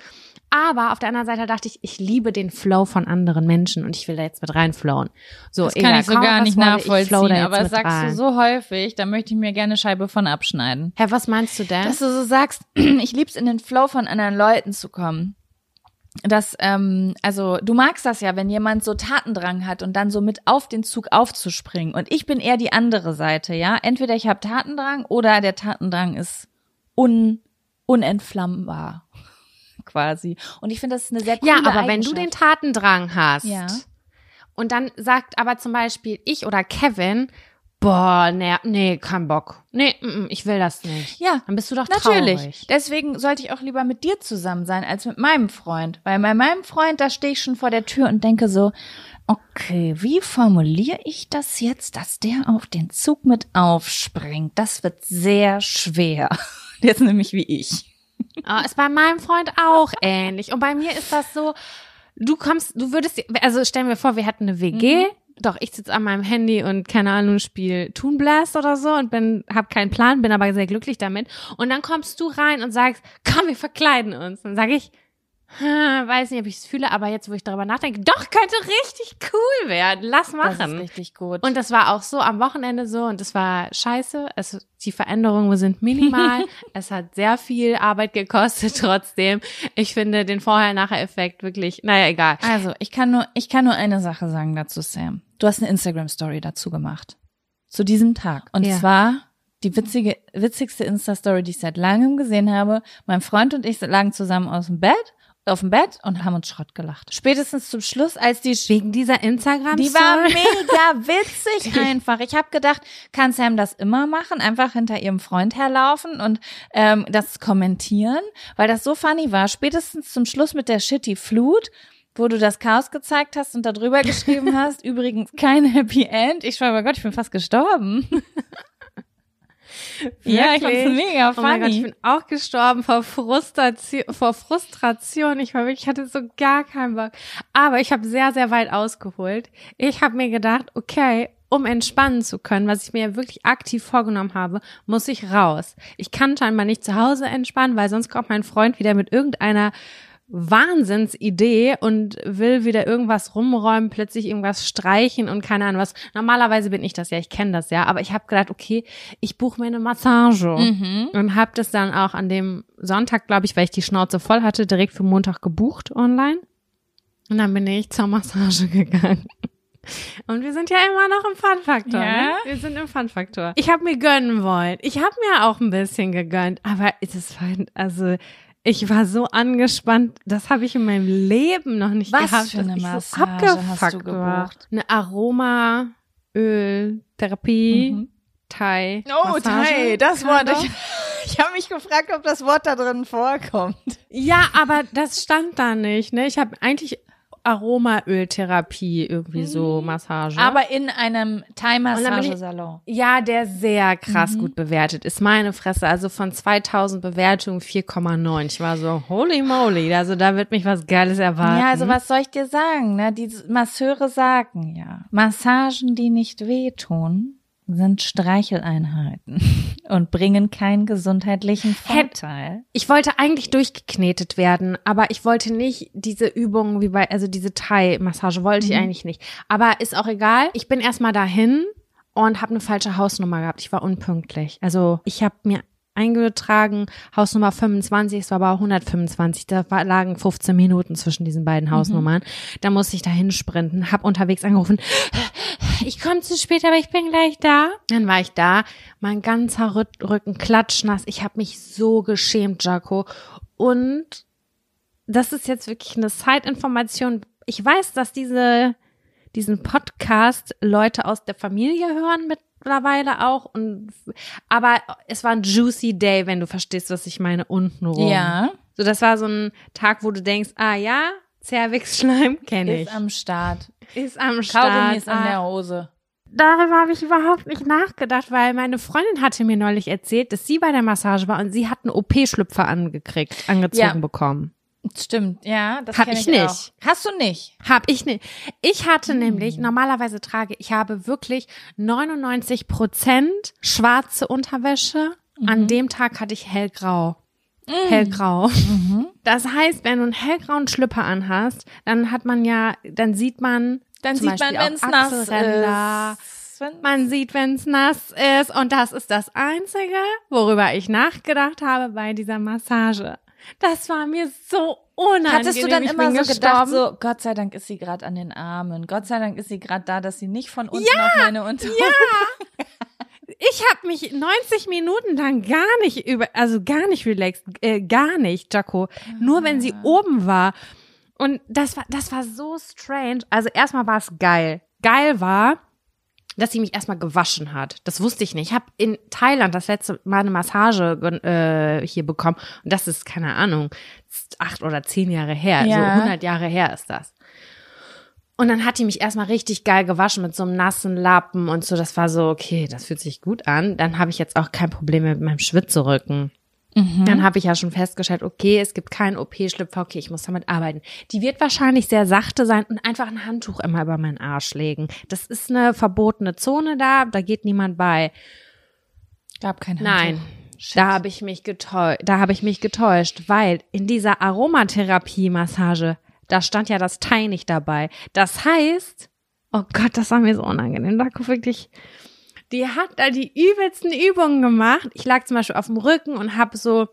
Aber auf der anderen Seite dachte ich, ich liebe den Flow von anderen Menschen und ich will da jetzt mit reinflowen. So, das kann egal, ich so gar nicht nachvollziehen, aber das sagst rein. du so häufig, da möchte ich mir gerne Scheibe von abschneiden. Hä, was meinst du denn? Dass du so sagst, ich lieb's in den Flow von anderen Leuten zu kommen. Das, ähm, also du magst das ja, wenn jemand so Tatendrang hat und dann so mit auf den Zug aufzuspringen. Und ich bin eher die andere Seite, ja. Entweder ich habe Tatendrang oder der Tatendrang ist un, unentflammbar quasi. Und ich finde, das ist eine sehr coole Ja, aber wenn du den Tatendrang hast ja. und dann sagt aber zum Beispiel ich oder Kevin, Boah, nee, nee, kein Bock. Nee, mm, ich will das nicht. Ja, Dann bist du doch Natürlich. traurig. Deswegen sollte ich auch lieber mit dir zusammen sein als mit meinem Freund. Weil bei meinem Freund, da stehe ich schon vor der Tür und denke so, okay, wie formuliere ich das jetzt, dass der auf den Zug mit aufspringt? Das wird sehr schwer. Der ist nämlich wie ich. Ah, ist bei meinem Freund auch ähnlich. Und bei mir ist das so, du kommst, du würdest, also stellen wir vor, wir hätten eine WG. Doch, ich sitze an meinem Handy und keine Ahnung, spiel Toon Blast oder so und bin, hab keinen Plan, bin aber sehr glücklich damit. Und dann kommst du rein und sagst, komm, wir verkleiden uns. Dann sage ich, hm, weiß nicht, ob ich es fühle, aber jetzt, wo ich darüber nachdenke, doch, könnte richtig cool werden. Lass Das ist machen. richtig gut. Und das war auch so am Wochenende so und das war scheiße. Es, die Veränderungen sind minimal. es hat sehr viel Arbeit gekostet trotzdem. Ich finde den Vorher-Nachher-Effekt wirklich, naja, egal. Also, ich kann nur, ich kann nur eine Sache sagen dazu, Sam. Du hast eine Instagram-Story dazu gemacht. Zu diesem Tag. Und Ja. zwar die witzige, witzigste Insta-Story, die ich seit langem gesehen habe. Mein Freund und ich lagen zusammen aus dem Bett, auf dem Bett und haben uns Schrott gelacht. Spätestens zum Schluss, als die Wegen dieser instagram die war mega witzig einfach. Ich habe gedacht, kann Sam das immer machen? Einfach hinter ihrem Freund herlaufen und ähm, das kommentieren, weil das so funny war. Spätestens zum Schluss mit der Shitty Flut, wo du das Chaos gezeigt hast und darüber geschrieben hast, übrigens kein Happy End. Ich schwöre, mein Gott, ich bin fast gestorben. Ja, ich fand's mega Oh mein Gott, ich funny. bin auch gestorben vor Frustration, vor Frustration. Ich war wirklich, ich hatte so gar keinen Bock. Aber ich habe sehr, sehr weit ausgeholt. Ich habe mir gedacht, okay, um entspannen zu können, was ich mir ja wirklich aktiv vorgenommen habe, muss ich raus. Ich kann scheinbar nicht zu Hause entspannen, weil sonst kommt mein Freund wieder mit irgendeiner Wahnsinnsidee und will wieder irgendwas rumräumen, plötzlich irgendwas streichen und keine Ahnung was. Normalerweise bin ich das ja, ich kenne das ja, aber ich habe gedacht, okay, ich buche mir eine Massage Mhm. und habe das dann auch an dem Sonntag, glaube ich, weil ich die Schnauze voll hatte, direkt für Montag gebucht online. Und dann bin ich zur Massage gegangen. Und wir sind ja immer noch im Fun-Faktor, Ja? ne? Wir sind im Fun-Faktor. Ich habe mir gönnen wollen. Ich habe mir auch ein bisschen gegönnt, aber es ist fein, also ich war so angespannt, das habe ich in meinem Leben noch nicht Was gehabt, für eine Massage so hast du abgefuckt war. gebucht? Eine Aroma-Öl-Therapie, Mhm. Thai. Oh, Massage. Thai, das Wort. Ich, ich habe mich gefragt, ob das Wort da drin vorkommt. Ja, aber das stand da nicht, ne? Ich habe eigentlich Aromaöltherapie irgendwie so Massage. Aber in einem Thai-Massagesalon. ja, der sehr krass Mhm. gut bewertet ist. Meine Fresse, also von 2000 Bewertungen 4,9. Ich war so, holy moly, also da wird mich was Geiles erwarten. Ja, also was soll ich dir sagen? Ne? Die Masseure sagen ja, Massagen, die nicht wehtun, sind Streicheleinheiten und bringen keinen gesundheitlichen Vorteil. Ich wollte eigentlich durchgeknetet werden, aber ich wollte nicht diese Übungen wie bei, also diese Thai-Massage wollte ich Mhm. eigentlich nicht. Aber ist auch egal. Ich bin erstmal dahin und habe eine falsche Hausnummer gehabt. Ich war unpünktlich. Also ich habe mir eingetragen, Hausnummer 25, es war aber 125, da lagen 15 Minuten zwischen diesen beiden Hausnummern. Da musste ich dahin sprinten, hab unterwegs angerufen, ich komme zu spät, aber ich bin gleich da. Dann war ich da, mein ganzer Rü- Rücken klatschnass. Ich habe mich so geschämt, Jaco. Und das ist jetzt wirklich eine Side-Information. Ich weiß, dass diese, diesen Podcast Leute aus der Familie hören mittlerweile auch. Und, aber es war ein juicy Day, wenn du verstehst, was ich meine, untenrum. Ja, So, das war so ein Tag, wo du denkst, ah ja, Zervixschleim kenne ich. ist am Start. Ist am Start. Kaugummi ist in Ah, der Hose. darüber habe ich überhaupt nicht nachgedacht, weil meine Freundin hatte mir neulich erzählt, dass sie bei der Massage war und sie hat einen OP-Schlüpfer angekriegt, angezogen Ja. bekommen. Stimmt, ja, das Hab kenn ich ich nicht. Auch. Hast du nicht? Hab ich nicht. Ich hatte Hm. nämlich, normalerweise trage, ich habe wirklich 99 Prozent schwarze Unterwäsche. Mhm. An dem Tag hatte ich hellgrau. Hellgrau. Mhm. Das heißt, wenn du einen hellgrauen Schlüpper anhast, dann hat man ja, dann sieht man, Dann sieht man, Beispiel auch wenn es nass ist. Man sieht, wenn es nass ist. Und das ist das Einzige, worüber ich nachgedacht habe bei dieser Massage. Das war mir so unangenehm. Hattest du dann ich immer so gedacht, gestorben. so Gott sei Dank ist sie gerade an den Armen. Gott sei Dank ist sie gerade da, dass sie nicht von unten auf meine Unterhose. Ich habe mich 90 Minuten lang gar nicht über, also gar nicht relaxed, äh, gar nicht, Jaco. Nur wenn sie oben war. Und das war, das war so strange. Also erstmal war es geil. Geil war, dass sie mich erstmal gewaschen hat. Das wusste ich nicht. Ich habe in Thailand das letzte Mal eine Massage äh, hier bekommen und das ist keine Ahnung acht oder zehn Jahre her, Ja. so 100 Jahre her ist das. Und dann hat die mich erstmal richtig geil gewaschen mit so einem nassen Lappen und so. Das war so, okay, das fühlt sich gut an. Dann habe ich jetzt auch kein Problem mehr mit meinem Schwitzerücken. Dann habe ich ja schon festgestellt, okay, es gibt keinen OP-Schlüpfer, okay, ich muss damit arbeiten. Die wird wahrscheinlich sehr sachte sein und einfach ein Handtuch immer über meinen Arsch legen. Das ist eine verbotene Zone da, da geht niemand bei. Gab kein Nein, Handtuch. da habe ich mich getäuscht, da habe ich mich getäuscht, weil in dieser Aromatherapie-Massage, da stand ja das Teil nicht dabei. Das heißt, oh Gott, das war mir so unangenehm. Da guck wirklich, die hat da die übelsten Übungen gemacht. Ich lag zum Beispiel auf dem Rücken und habe so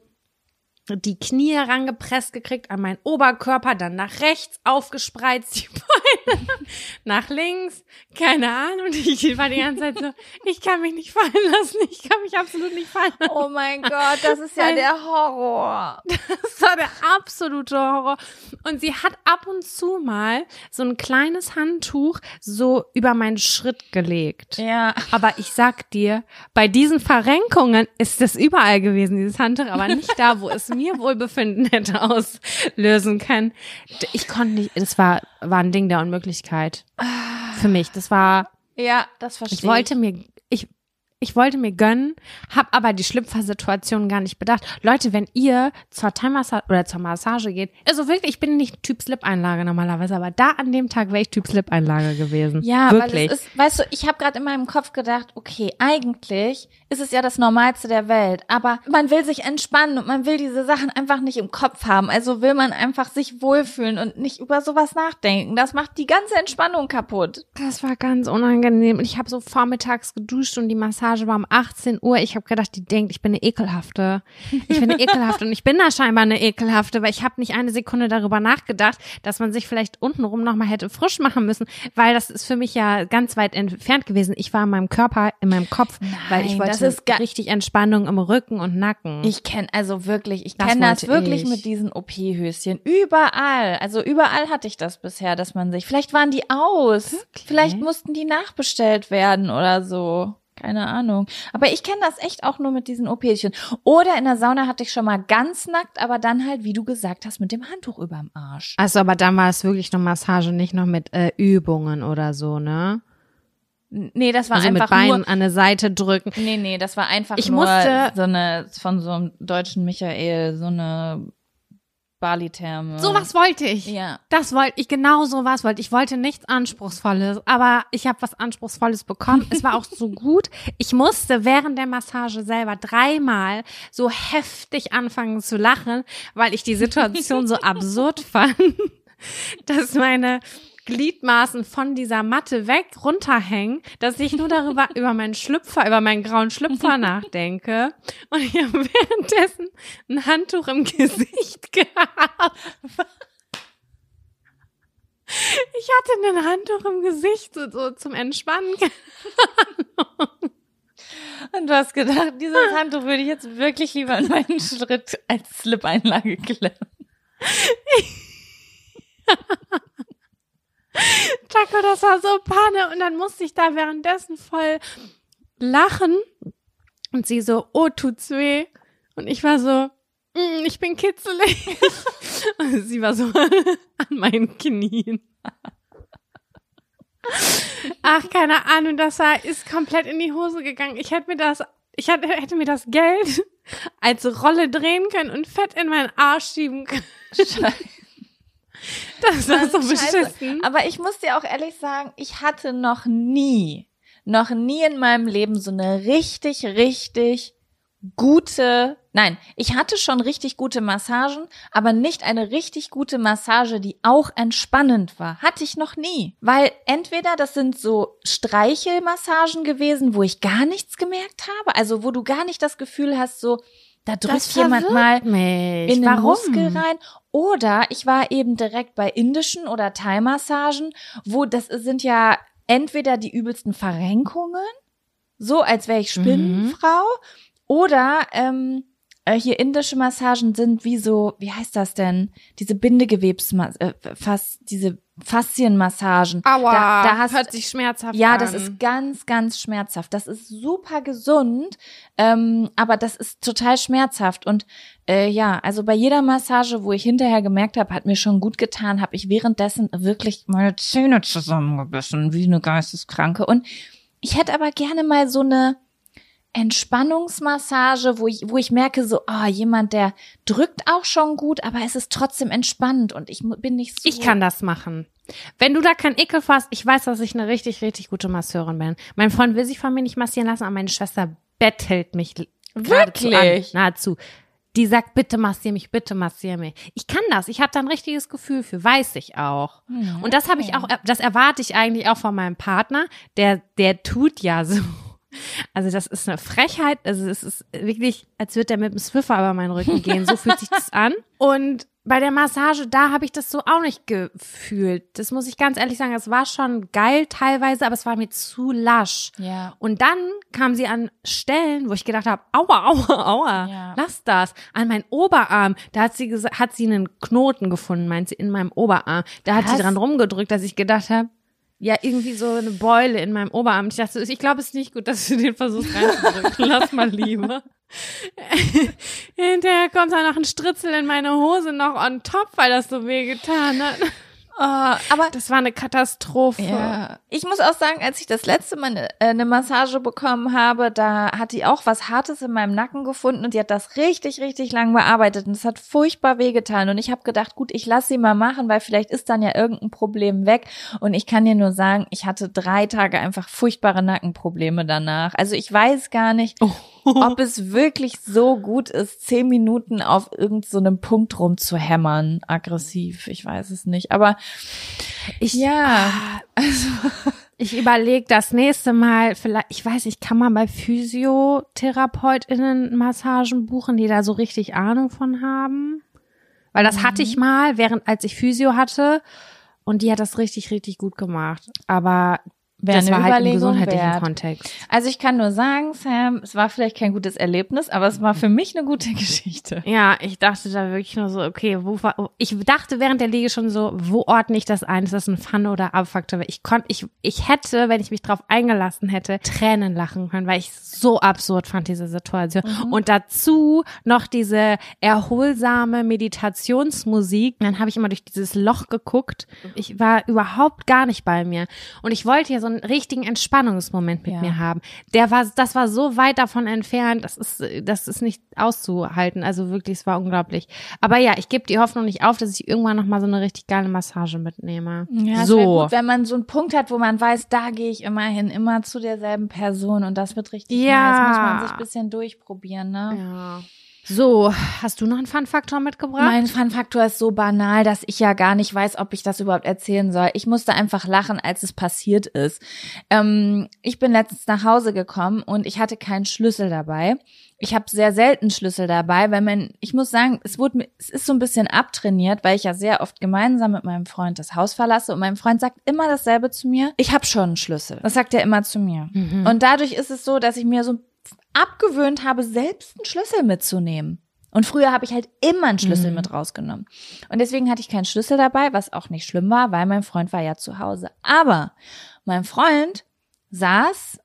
die Knie rangepresst gekriegt an meinen Oberkörper, dann nach rechts aufgespreizt, die Beine nach links, keine Ahnung. Und ich war die ganze Zeit so, ich kann mich nicht fallen lassen, ich kann mich absolut nicht fallen lassen. Oh mein Gott, das ist ja Weil- der Horror. Das war der absolute Horror. Und sie hat ab und zu mal so ein kleines Handtuch so über meinen Schritt gelegt. Ja. Aber ich sag dir, bei diesen Verrenkungen ist es überall gewesen, dieses Handtuch, aber nicht da, wo es mir Wohlbefinden hätte auslösen können. Ich konnte nicht, das war, war ein Ding der Unmöglichkeit. Für mich. Das war, Ja, das verstehe ich wollte mir, ich, wollte mir gönnen, habe aber die Schlüpfersituation gar nicht bedacht. Leute, wenn ihr zur Thai-Massage oder zur Massage geht, also wirklich, ich bin nicht Typ Slip-Einlage normalerweise, aber da an dem Tag wäre ich Typ Slip-Einlage gewesen. Ja, wirklich. weil ist, weißt du, ich habe gerade in meinem Kopf gedacht, okay, eigentlich ist es ja das Normalste der Welt, aber man will sich entspannen und man will diese Sachen einfach nicht im Kopf haben. Also will man einfach sich wohlfühlen und nicht über sowas nachdenken. Das macht die ganze Entspannung kaputt. Das war ganz unangenehm. Und ich habe so vormittags geduscht und die Massage war um 18 Uhr. Ich habe gedacht, die denkt, ich bin eine ekelhafte. Ich bin eine ekelhafte und ich bin da scheinbar eine ekelhafte, weil ich habe nicht eine Sekunde darüber nachgedacht, dass man sich vielleicht untenrum nochmal hätte frisch machen müssen, weil das ist für mich ja ganz weit entfernt gewesen. Ich war in meinem Körper, in meinem Kopf, weil ich Nein, wollte richtig Entspannung im Rücken und Nacken. Ich kenne also wirklich, ich kenne das wirklich ich. mit diesen OP-Höschen. Überall, also überall hatte ich das bisher, dass man sich, vielleicht waren die aus, vielleicht mussten die nachbestellt werden oder so. Keine Ahnung. Aber ich kenne das echt auch nur mit diesen OP-Höschen. Oder in der Sauna hatte ich schon mal ganz nackt, aber dann halt, wie du gesagt hast, mit dem Handtuch überm Arsch. also, aber dann war es wirklich eine Massage, nicht noch mit äh, Übungen oder so, ne? Nee, das war Also mit einfach Beinen nur. an der Seite drücken. Nee, nee, das war einfach Ich nur musste- so eine, von so einem deutschen Michael, so eine Bali-Therme. Sowas wollte ich. Ja. Das wollte ich, genau so was wollte ich. Ich wollte nichts Anspruchsvolles, aber ich habe was Anspruchsvolles bekommen. es war auch so gut. Ich musste während der Massage selber dreimal so heftig anfangen zu lachen, weil ich die Situation so absurd fand, dass meine Gliedmaßen von dieser Matte weg runterhängen, dass ich nur darüber, über meinen Schlüpfer, über meinen grauen Schlüpfer nachdenke. Und ich habe währenddessen ein Handtuch im Gesicht gehabt. Ich hatte ein Handtuch im Gesicht, so, so zum Entspannen. Und du hast gedacht, dieses Handtuch würde ich jetzt wirklich lieber in meinen Schritt als Slip-Einlage klemmen. Taco, das war so Panne. Und dann musste ich da währenddessen voll lachen. Und sie so, oh, tut's weh. Und ich war so, "Mm, ich bin kitzelig. Und sie war so an meinen Knien. Ach, keine Ahnung, das war, ist komplett in die Hose gegangen. Ich hätte mir das, ich hätte, hätte mir das Geld als Rolle drehen können und fett in meinen Arsch schieben können. Das war so Scheiße. beschissen. Aber ich muss dir auch ehrlich sagen, ich hatte noch nie, noch nie in meinem Leben so eine richtig, richtig gute, nein, ich hatte schon richtig gute Massagen, aber nicht eine richtig gute Massage, die auch entspannend war. Hatte ich noch nie. Weil entweder das sind so Streichelmassagen gewesen, wo ich gar nichts gemerkt habe, also wo du gar nicht das Gefühl hast, so, da drückt jemand mal mich. in den Warum? Muskel rein. Oder ich war eben direkt bei indischen oder Thai-Massagen, wo das sind ja entweder die übelsten Verrenkungen, so als wäre ich Spinnenfrau, oder ähm, äh, hier indische Massagen sind wie so, wie heißt das denn? Diese Bindegewebs, äh, fast diese Faszienmassagen. Aua, da, da hast, hört sich schmerzhaft ja, an. das ist ganz, ganz schmerzhaft. Das ist super gesund, ähm, aber das ist total schmerzhaft. Und äh, ja, also bei jeder Massage, wo ich hinterher gemerkt habe, hat mir schon gut getan, habe ich währenddessen wirklich meine Zähne zusammengebissen, wie eine Geisteskranke. Und ich hätte aber gerne mal so eine Entspannungsmassage, wo ich, wo ich merke, so, ah, oh, jemand, der drückt auch schon gut, aber es ist trotzdem entspannend und ich bin nicht so. Ich kann das machen. Wenn du da kein Ekel fasst, ich weiß, dass ich eine richtig, richtig gute Masseurin bin. Mein Freund will sich von mir nicht massieren lassen, aber meine Schwester bettelt mich Wirklich? An, nahezu. Die sagt, bitte massier mich, bitte massier mich. Ich kann das. Ich habe da ein richtiges Gefühl für, weiß ich auch. Hm, Und das habe ich auch, das erwarte ich eigentlich auch von meinem Partner. Der, der tut ja so. Also das ist eine Frechheit. Also es ist wirklich, als würde der mit dem Swiffer über meinen Rücken gehen. So fühlt sich das an. Und bei der Massage, da habe ich das so auch nicht gefühlt. Das muss ich ganz ehrlich sagen. Es war schon geil teilweise, aber es war mir zu lasch. Ja. Und dann kam sie an Stellen, wo ich gedacht habe, aua, aua, aua, Ja. lass das. An meinen Oberarm, da hat sie hat sie einen Knoten gefunden, meint sie, in meinem Oberarm. Da hat Was? sie dran rumgedrückt, dass ich gedacht habe, ja, irgendwie so eine Beule in meinem Oberarm. Ich dachte, ich glaube, es ist nicht gut, dass du den versuchst reinzudrücken. Lass mal lieber. Hinterher kommt da noch ein Stritzel in meine Hose noch on top, weil das so weh getan hat. Oh, aber Das war eine Katastrophe. Ja. Ich muss auch sagen, als ich das letzte Mal eine, äh, eine Massage bekommen habe, da hat die auch was Hartes in meinem Nacken gefunden und die hat das richtig, richtig lang bearbeitet und es hat furchtbar wehgetan und ich habe gedacht, gut, ich lasse sie mal machen, weil vielleicht ist dann ja irgendein Problem weg und ich kann dir nur sagen, ich hatte drei Tage einfach furchtbare Nackenprobleme danach. Also ich weiß gar nicht, ob es wirklich so gut ist, zehn Minuten auf irgendeinem so Punkt rumzuhämmern, aggressiv. Ich weiß es nicht, aber Ich, ja, Ich überlege das nächste Mal, vielleicht, ich weiß nicht, kann man bei PhysiotherapeutInnen Massagen buchen, die da so richtig Ahnung von haben? Weil das hatte ich mal, während als ich Physio hatte, und die hat das richtig, richtig gut gemacht. Aber Wäre das eine war halt im gesundheitlichen wert. Kontext. Also ich kann nur sagen, Sam, es war vielleicht kein gutes Erlebnis, aber es war für mich eine gute Geschichte. Ja, ich dachte da wirklich nur so, okay, wo war, ich dachte während der Liege schon so, wo ordne ich das ein? Ist das ein Fun oder Abfaktor? Ich konnte, ich, ich hätte, wenn ich mich drauf eingelassen hätte, Tränen lachen können, weil ich so absurd fand, diese Situation. Und dazu noch diese erholsame Meditationsmusik. Dann habe ich immer durch dieses Loch geguckt. Ich war überhaupt gar nicht bei mir. Und ich wollte ja so einen richtigen Entspannungsmoment mit Ja. mir haben. Der war, das war so weit davon entfernt, das ist, das ist nicht auszuhalten. Also wirklich, es war unglaublich. Aber ja, ich gebe die Hoffnung nicht auf, dass ich irgendwann noch mal so eine richtig geile Massage mitnehme. Ja, so. Gut, wenn man so einen Punkt hat, wo man weiß, da gehe ich immer hin, immer zu derselben Person und das wird richtig Ja. nice, muss man sich ein bisschen durchprobieren, ne? Ja. So, hast du noch einen Fun-Faktor mitgebracht? Mein Fun-Faktor ist so banal, dass ich ja gar nicht weiß, ob ich das überhaupt erzählen soll. Ich musste einfach lachen, als es passiert ist. Ähm, ich bin letztens nach Hause gekommen und ich hatte keinen Schlüssel dabei. Ich habe sehr selten Schlüssel dabei, weil mein, ich muss sagen, es wurde, mir- es ist so ein bisschen abtrainiert, weil ich ja sehr oft gemeinsam mit meinem Freund das Haus verlasse und mein Freund sagt immer dasselbe zu mir. Ich habe schon einen Schlüssel. Das sagt er immer zu mir. Und dadurch ist es so, dass ich mir so abgewöhnt habe, selbst einen Schlüssel mitzunehmen. Und früher habe ich halt immer einen Schlüssel mit rausgenommen. Und deswegen hatte ich keinen Schlüssel dabei, was auch nicht schlimm war, weil mein Freund war ja zu Hause. Aber mein Freund saß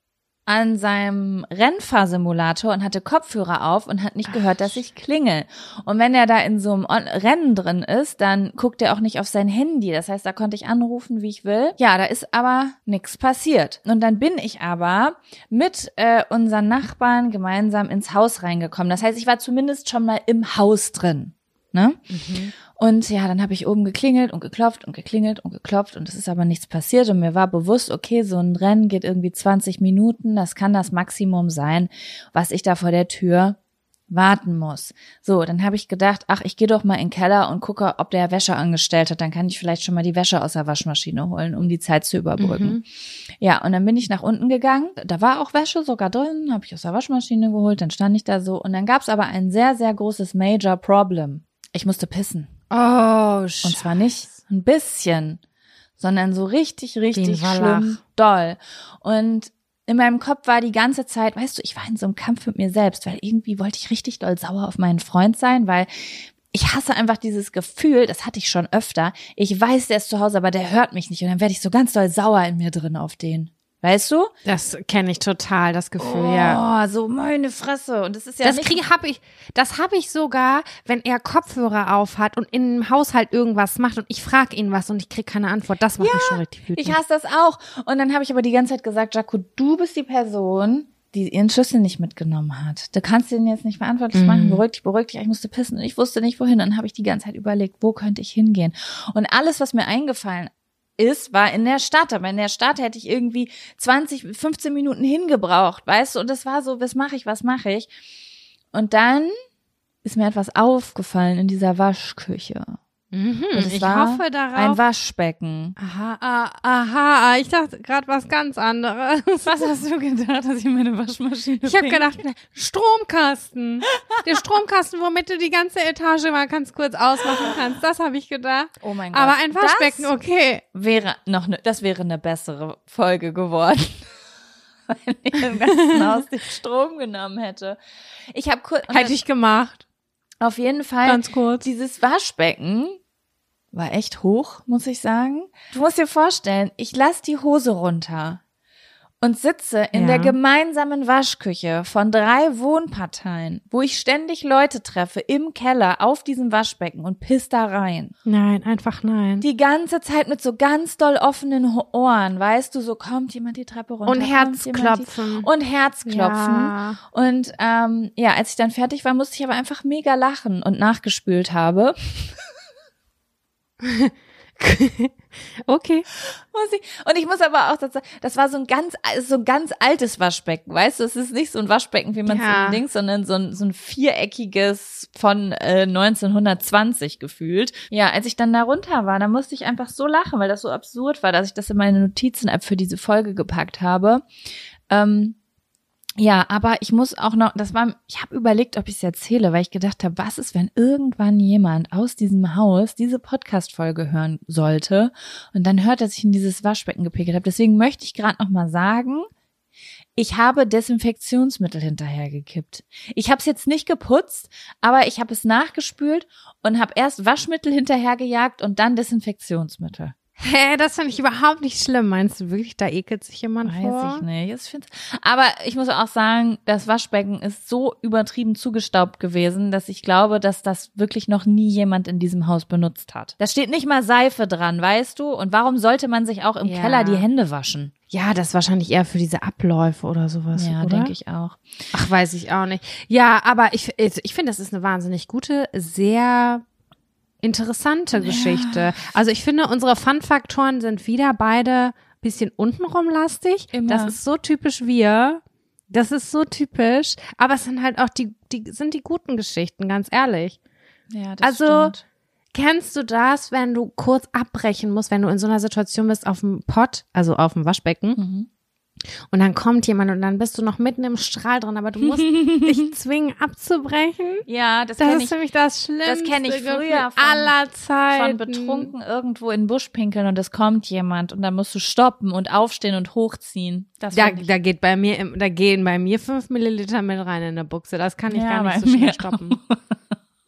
an seinem Rennfahrsimulator und hatte Kopfhörer auf und hat nicht gehört, dass ich klingel. Und wenn er da in so einem Rennen drin ist, dann guckt er auch nicht auf sein Handy. Das heißt, da konnte ich anrufen, wie ich will. Ja, da ist aber nichts passiert. Und dann bin ich aber mit äh, unseren Nachbarn gemeinsam ins Haus reingekommen. Das heißt, ich war zumindest schon mal im Haus drin. Ne? Und ja, dann habe ich oben geklingelt und geklopft und geklingelt und geklopft und es ist aber nichts passiert und mir war bewusst, okay, so ein Rennen geht irgendwie 20 Minuten, das kann das Maximum sein, was ich da vor der Tür warten muss. So, dann habe ich gedacht, ach, ich gehe doch mal in den Keller und gucke, ob der Wäsche angestellt hat, dann kann ich vielleicht schon mal die Wäsche aus der Waschmaschine holen, um die Zeit zu überbrücken. Ja, und dann bin ich nach unten gegangen, da war auch Wäsche sogar drin, habe ich aus der Waschmaschine geholt, dann stand ich da so und dann gab es aber ein sehr, sehr großes Major Problem. Ich musste pissen. Oh, Und zwar nicht ein bisschen, sondern so richtig, richtig schlimm doll. Und in meinem Kopf war die ganze Zeit, weißt du, ich war in so einem Kampf mit mir selbst, weil irgendwie wollte ich richtig doll sauer auf meinen Freund sein, weil ich hasse einfach dieses Gefühl, das hatte ich schon öfter. Ich weiß, der ist zu Hause, aber der hört mich nicht und dann werde ich so ganz doll sauer in mir drin auf den. Weißt du? Das kenne ich total, das Gefühl, Oh, ja. so meine Fresse. Und das ist ja Das nicht kriege habe ich, das habe ich sogar, wenn er Kopfhörer auf hat und im Haushalt irgendwas macht und ich frage ihn was und ich kriege keine Antwort. Das macht mich schon richtig wütend. Ich hasse das auch. Und dann habe ich aber die ganze Zeit gesagt, Jaco, du bist die Person, die ihren Schlüssel nicht mitgenommen hat. Du kannst den jetzt nicht verantwortlich Mhm. machen. Beruhig dich, beruhig dich. Ich musste pissen und ich wusste nicht, wohin. Und dann habe ich die ganze Zeit überlegt, wo könnte ich hingehen? Und alles, was mir eingefallen ist, war in der Stadt. Aber in der Stadt hätte ich irgendwie 20, 15 Minuten hingebraucht, weißt du? Und das war so, was mache ich, was mache ich? Und dann ist mir etwas aufgefallen in dieser Waschküche. Mhm, ich hoffe darauf. Ein Waschbecken. aha, ah, aha, ich dachte gerade was ganz anderes. Was hast du gedacht, dass ich meine Waschmaschine Ich habe gedacht, Stromkasten. Der Stromkasten, womit du die ganze Etage mal ganz kurz ausmachen kannst. Das habe ich gedacht. Oh mein Gott. Aber ein Waschbecken, Das okay. wäre noch ne, das wäre eine bessere Folge geworden. Wenn ich im ganzen Haus den Strom genommen hätte. Ich habe kurz Hätte ich gemacht. Auf jeden Fall Ganz kurz. dieses Waschbecken war echt hoch, muss ich sagen. Du musst dir vorstellen, ich lass die Hose runter und sitze in Ja. der gemeinsamen Waschküche von drei Wohnparteien, wo ich ständig Leute treffe im Keller auf diesem Waschbecken und piss da rein. Nein, einfach nein. Die ganze Zeit mit so ganz doll offenen Ohren, weißt du, so kommt jemand die Treppe runter. Und Herzklopfen. Und Herzklopfen. Ja. Und ähm, ja, als ich dann fertig war, musste ich aber einfach mega lachen und nachgespült habe. Okay. Muss ich, und ich muss aber auch dazu, das war so ein ganz, so ein ganz altes Waschbecken, weißt du, es ist nicht so ein Waschbecken, wie man es Ja. so links, sondern so ein, so ein viereckiges von äh, 1920 gefühlt. Ja, als ich dann da runter war, da musste ich einfach so lachen, weil das so absurd war, dass ich das in meine Notizen-App für diese Folge gepackt habe. Ähm, ja, aber ich muss auch noch, das war, ich habe überlegt, ob ich es erzähle, weil ich gedacht habe, was ist, wenn irgendwann jemand aus diesem Haus diese Podcast-Folge hören sollte und dann hört, dass ich in dieses Waschbecken gepickelt habe. Deswegen möchte ich gerade noch mal sagen, ich habe Desinfektionsmittel hinterhergekippt. Ich habe es jetzt nicht geputzt, aber ich habe es nachgespült und habe erst Waschmittel hinterhergejagt und dann Desinfektionsmittel. Hä, das finde ich überhaupt nicht schlimm. Meinst du wirklich, da ekelt sich jemand Weiß vor? ich nicht. Ich aber ich muss auch sagen, das Waschbecken ist so übertrieben zugestaubt gewesen, dass ich glaube, dass das wirklich noch nie jemand in diesem Haus benutzt hat. Da steht nicht mal Seife dran, weißt du? Und warum sollte man sich auch im Ja. Keller die Hände waschen? Ja, das ist wahrscheinlich eher für diese Abläufe oder sowas. Ja, denke ich auch. Ach, weiß ich auch nicht. Ja, aber ich, ich finde, das ist eine wahnsinnig gute, sehr interessante Geschichte. Also ich finde, unsere Fun-Faktoren sind wieder beide bisschen untenrum lastig. Immer. Das ist so typisch wir. Das ist so typisch. Aber es sind halt auch die, die sind die guten Geschichten, ganz ehrlich. Ja, das Also, Kennst du das, wenn du kurz abbrechen musst, wenn du in so einer Situation bist auf dem Pott, also auf dem Waschbecken, Mhm. Und dann kommt jemand und dann bist du noch mitten im Strahl drin, aber du musst dich zwingen abzubrechen? Ja, das, Das ist ich für mich das Schlimmste das kenn ich früher von- aller Zeiten. von betrunken irgendwo in den Busch pinkeln und es kommt jemand und dann musst du stoppen und aufstehen und hochziehen. Das Da, da geht bei mir, da gehen bei mir fünf Milliliter mit rein in eine Buchse. Das kann ich Ja, gar nicht so schnell stoppen.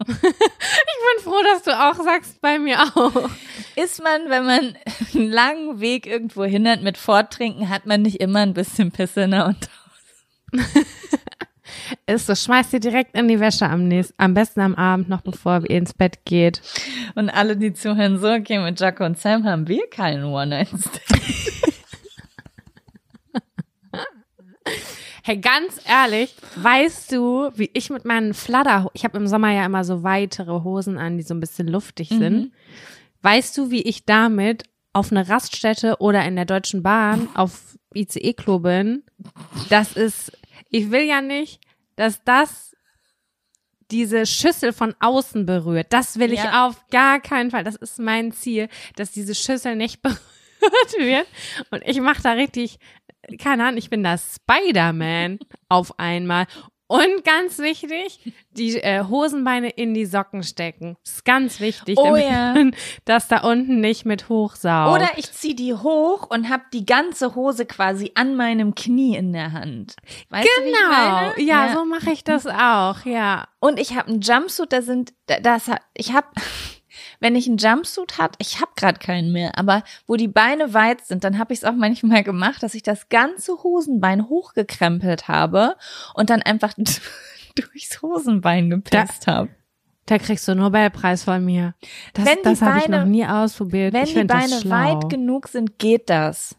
ich bin froh, dass du auch sagst, bei mir auch. ist man, wenn man einen langen Weg irgendwo hindert mit Forttrinken, hat man nicht immer ein bisschen Pisse in der Unterhose. Ist so, schmeiß dir direkt in die Wäsche am nächsten, am besten am Abend noch, bevor ihr ins Bett geht. Und alle, die zuhören, so, okay, mit Jaco und Sam haben wir keinen One-Night-Stand. Hey, ganz ehrlich, weißt du, wie ich mit meinen Fladder, ich habe im Sommer ja immer so weitere Hosen an, die so ein bisschen luftig sind. Weißt du, wie ich damit auf eine Raststätte oder in der Deutschen Bahn auf ICE-Klo bin? Das ist, ich will ja nicht, dass das diese Schüssel von außen berührt. Das will ich Ja. auf gar keinen Fall. Das ist mein Ziel, dass diese Schüssel nicht berührt wird. Und ich mache da richtig, keine Ahnung, ich bin da Spider-Man auf einmal. Und ganz wichtig, die äh, Hosenbeine in die Socken stecken. Das ist ganz wichtig, Oh damit ja. man das da unten nicht mit hochsaugt. Oder ich zieh die hoch und hab die ganze Hose quasi an meinem Knie in der Hand. Weißt du, Genau. meine? Ja, so mache ich das auch, ja. Und ich habe einen Jumpsuit, da sind, da- das, ich habe, wenn ich einen Jumpsuit hat, ich habe gerade keinen mehr, aber wo die Beine weit sind, dann habe ich es auch manchmal gemacht, dass ich das ganze Hosenbein hochgekrempelt habe und dann einfach durchs Hosenbein gepisst habe. Da kriegst du einen Nobelpreis von mir. Das, Wenn die das habe ich Beine- noch nie ausprobiert. Wenn die Beine weit genug sind, geht das.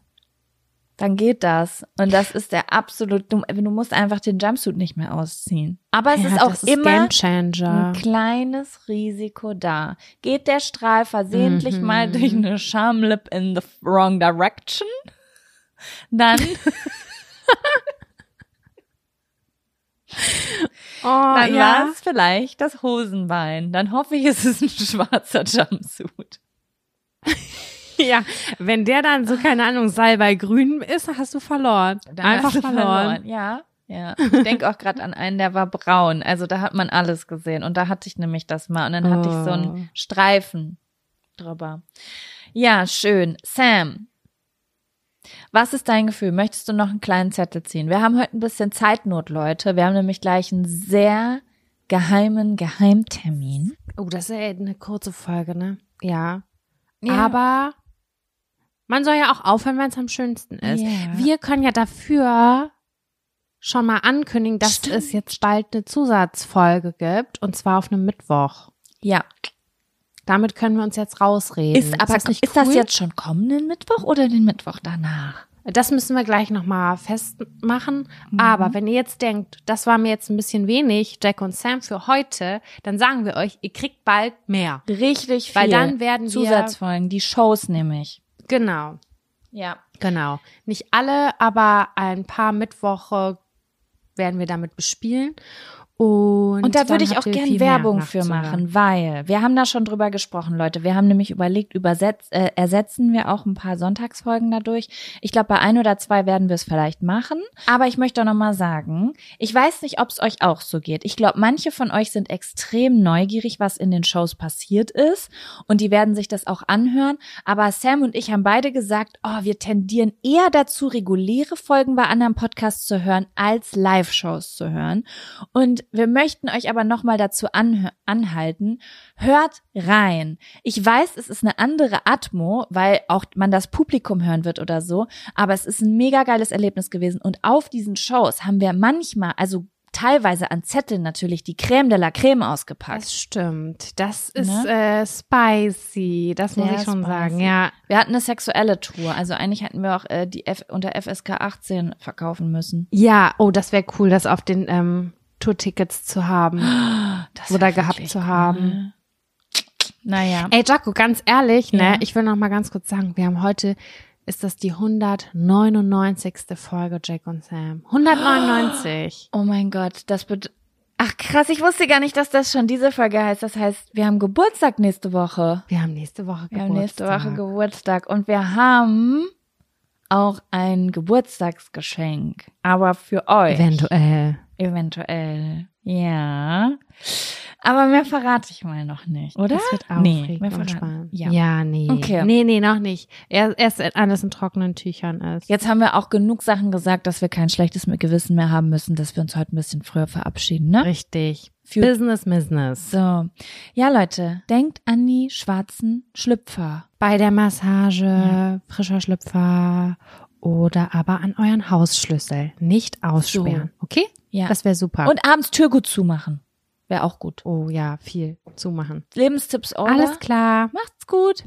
Dann geht das. Und das ist der absolut dumm. Du musst einfach den Jumpsuit nicht mehr ausziehen. Aber es ja, ist auch immer Changer. ein kleines Risiko da. Geht der Strahl versehentlich Mhm. mal durch eine Schamlip in the wrong direction, dann, Oh, dann ja. war es vielleicht das Hosenbein. Dann hoffe ich, es ist ein schwarzer Jumpsuit. Ja, wenn der dann so, keine Ahnung, Salbei grün ist, hast du verloren. Dann Einfach hast du verloren. Ja, ja. Ich denke auch gerade an einen, der war braun. Also da hat man alles gesehen. Und da hatte ich nämlich das mal. Und dann hatte ich so Oh. einen Streifen drüber. Ja, schön. Sam, was ist dein Gefühl? Möchtest du noch einen kleinen Zettel ziehen? Wir haben heute ein bisschen Zeitnot, Leute. Wir haben nämlich gleich einen sehr geheimen Geheimtermin. Oh, das ist ja eine kurze Folge, ne? Ja. Ja. Aber man soll ja auch aufhören, wenn es am schönsten ist. Ja. Wir können ja dafür schon mal ankündigen, dass Stimmt. es jetzt bald eine Zusatzfolge gibt und zwar auf einem Mittwoch. Ja. Damit können wir uns jetzt rausreden. Ist aber das ist das cool? jetzt schon kommenden Mittwoch oder den Mittwoch danach? Das müssen wir gleich nochmal festmachen. Mhm. Aber wenn ihr jetzt denkt, das war mir jetzt ein bisschen wenig, Jack und Sam für heute, dann sagen wir euch, ihr kriegt bald mehr. Richtig viel. Weil dann werden wir- Zusatzfolgen, die Shows nämlich. Genau. Ja. Genau. Nicht alle, aber ein paar Mittwoche werden wir damit bespielen. Und, Und da würde ich auch ihr gern viel mehr Werbung für machen, weil wir haben da schon drüber gesprochen, Leute. Wir haben nämlich überlegt, übersetz, äh, ersetzen wir auch ein paar Sonntagsfolgen dadurch. Ich glaube, bei ein oder zwei werden wir es vielleicht machen. Aber ich möchte auch noch mal sagen, ich weiß nicht, ob es euch auch so geht. Ich glaube, manche von euch sind extrem neugierig, was in den Shows passiert ist. Und die werden sich das auch anhören. Aber Sam und ich haben beide gesagt, oh, wir tendieren eher dazu, reguläre Folgen bei anderen Podcasts zu hören, als Live-Shows zu hören. Und wir möchten euch aber nochmal dazu anhalten, hört rein. Ich weiß, es ist eine andere Atmo, weil auch man das Publikum hören wird oder so, aber es ist ein mega geiles Erlebnis gewesen. Und auf diesen Shows haben wir manchmal, also teilweise an Zetteln natürlich, die Creme de la Creme ausgepackt. Das stimmt. Das ist Ne? äh, spicy. Das muss Sehr ich schon spicy. sagen. Ja. Wir hatten eine sexuelle Tour, also eigentlich hätten wir auch äh, die F unter FSK 18 verkaufen müssen. Ja, oh, das wäre cool, das auf den ähm, Tourtickets zu haben. Das Oder gehabt zu haben. cool. Naja. Ey, Jaco, ganz ehrlich, ne, Ja. ich will noch mal ganz kurz sagen, wir haben heute, ist das die 199. Folge Jack und Sam. 199. Oh mein Gott, das wird. Ach krass, ich wusste gar nicht, dass das schon diese Folge heißt. Das heißt, wir haben Geburtstag nächste Woche. Wir haben nächste Woche Wir Geburtstag. haben nächste Woche Geburtstag und wir haben auch ein Geburtstagsgeschenk. Aber für euch. Eventuell. Eventuell. Ja. Aber mehr verrate ich mal noch nicht, oder? Das wird Nee, aufregend mehr und verraten. Ja. ja, nee. Okay. Nee, nee, noch nicht. Erst, alles in trockenen Tüchern ist. Jetzt haben wir auch genug Sachen gesagt, dass wir kein schlechtes Gewissen mehr haben müssen, dass wir uns heute ein bisschen früher verabschieden, ne? Richtig. Für- Business, Business. So. Ja, Leute, denkt an die schwarzen Schlüpfer. Bei der Massage, frischer Schlüpfer oder aber an euren Hausschlüssel. Nicht aussperren. Okay? Ja. Das wäre super. Und abends Tür gut zumachen. Wäre auch gut. oh ja, viel zumachen. Lebenstipps over. Alles klar. Macht's gut.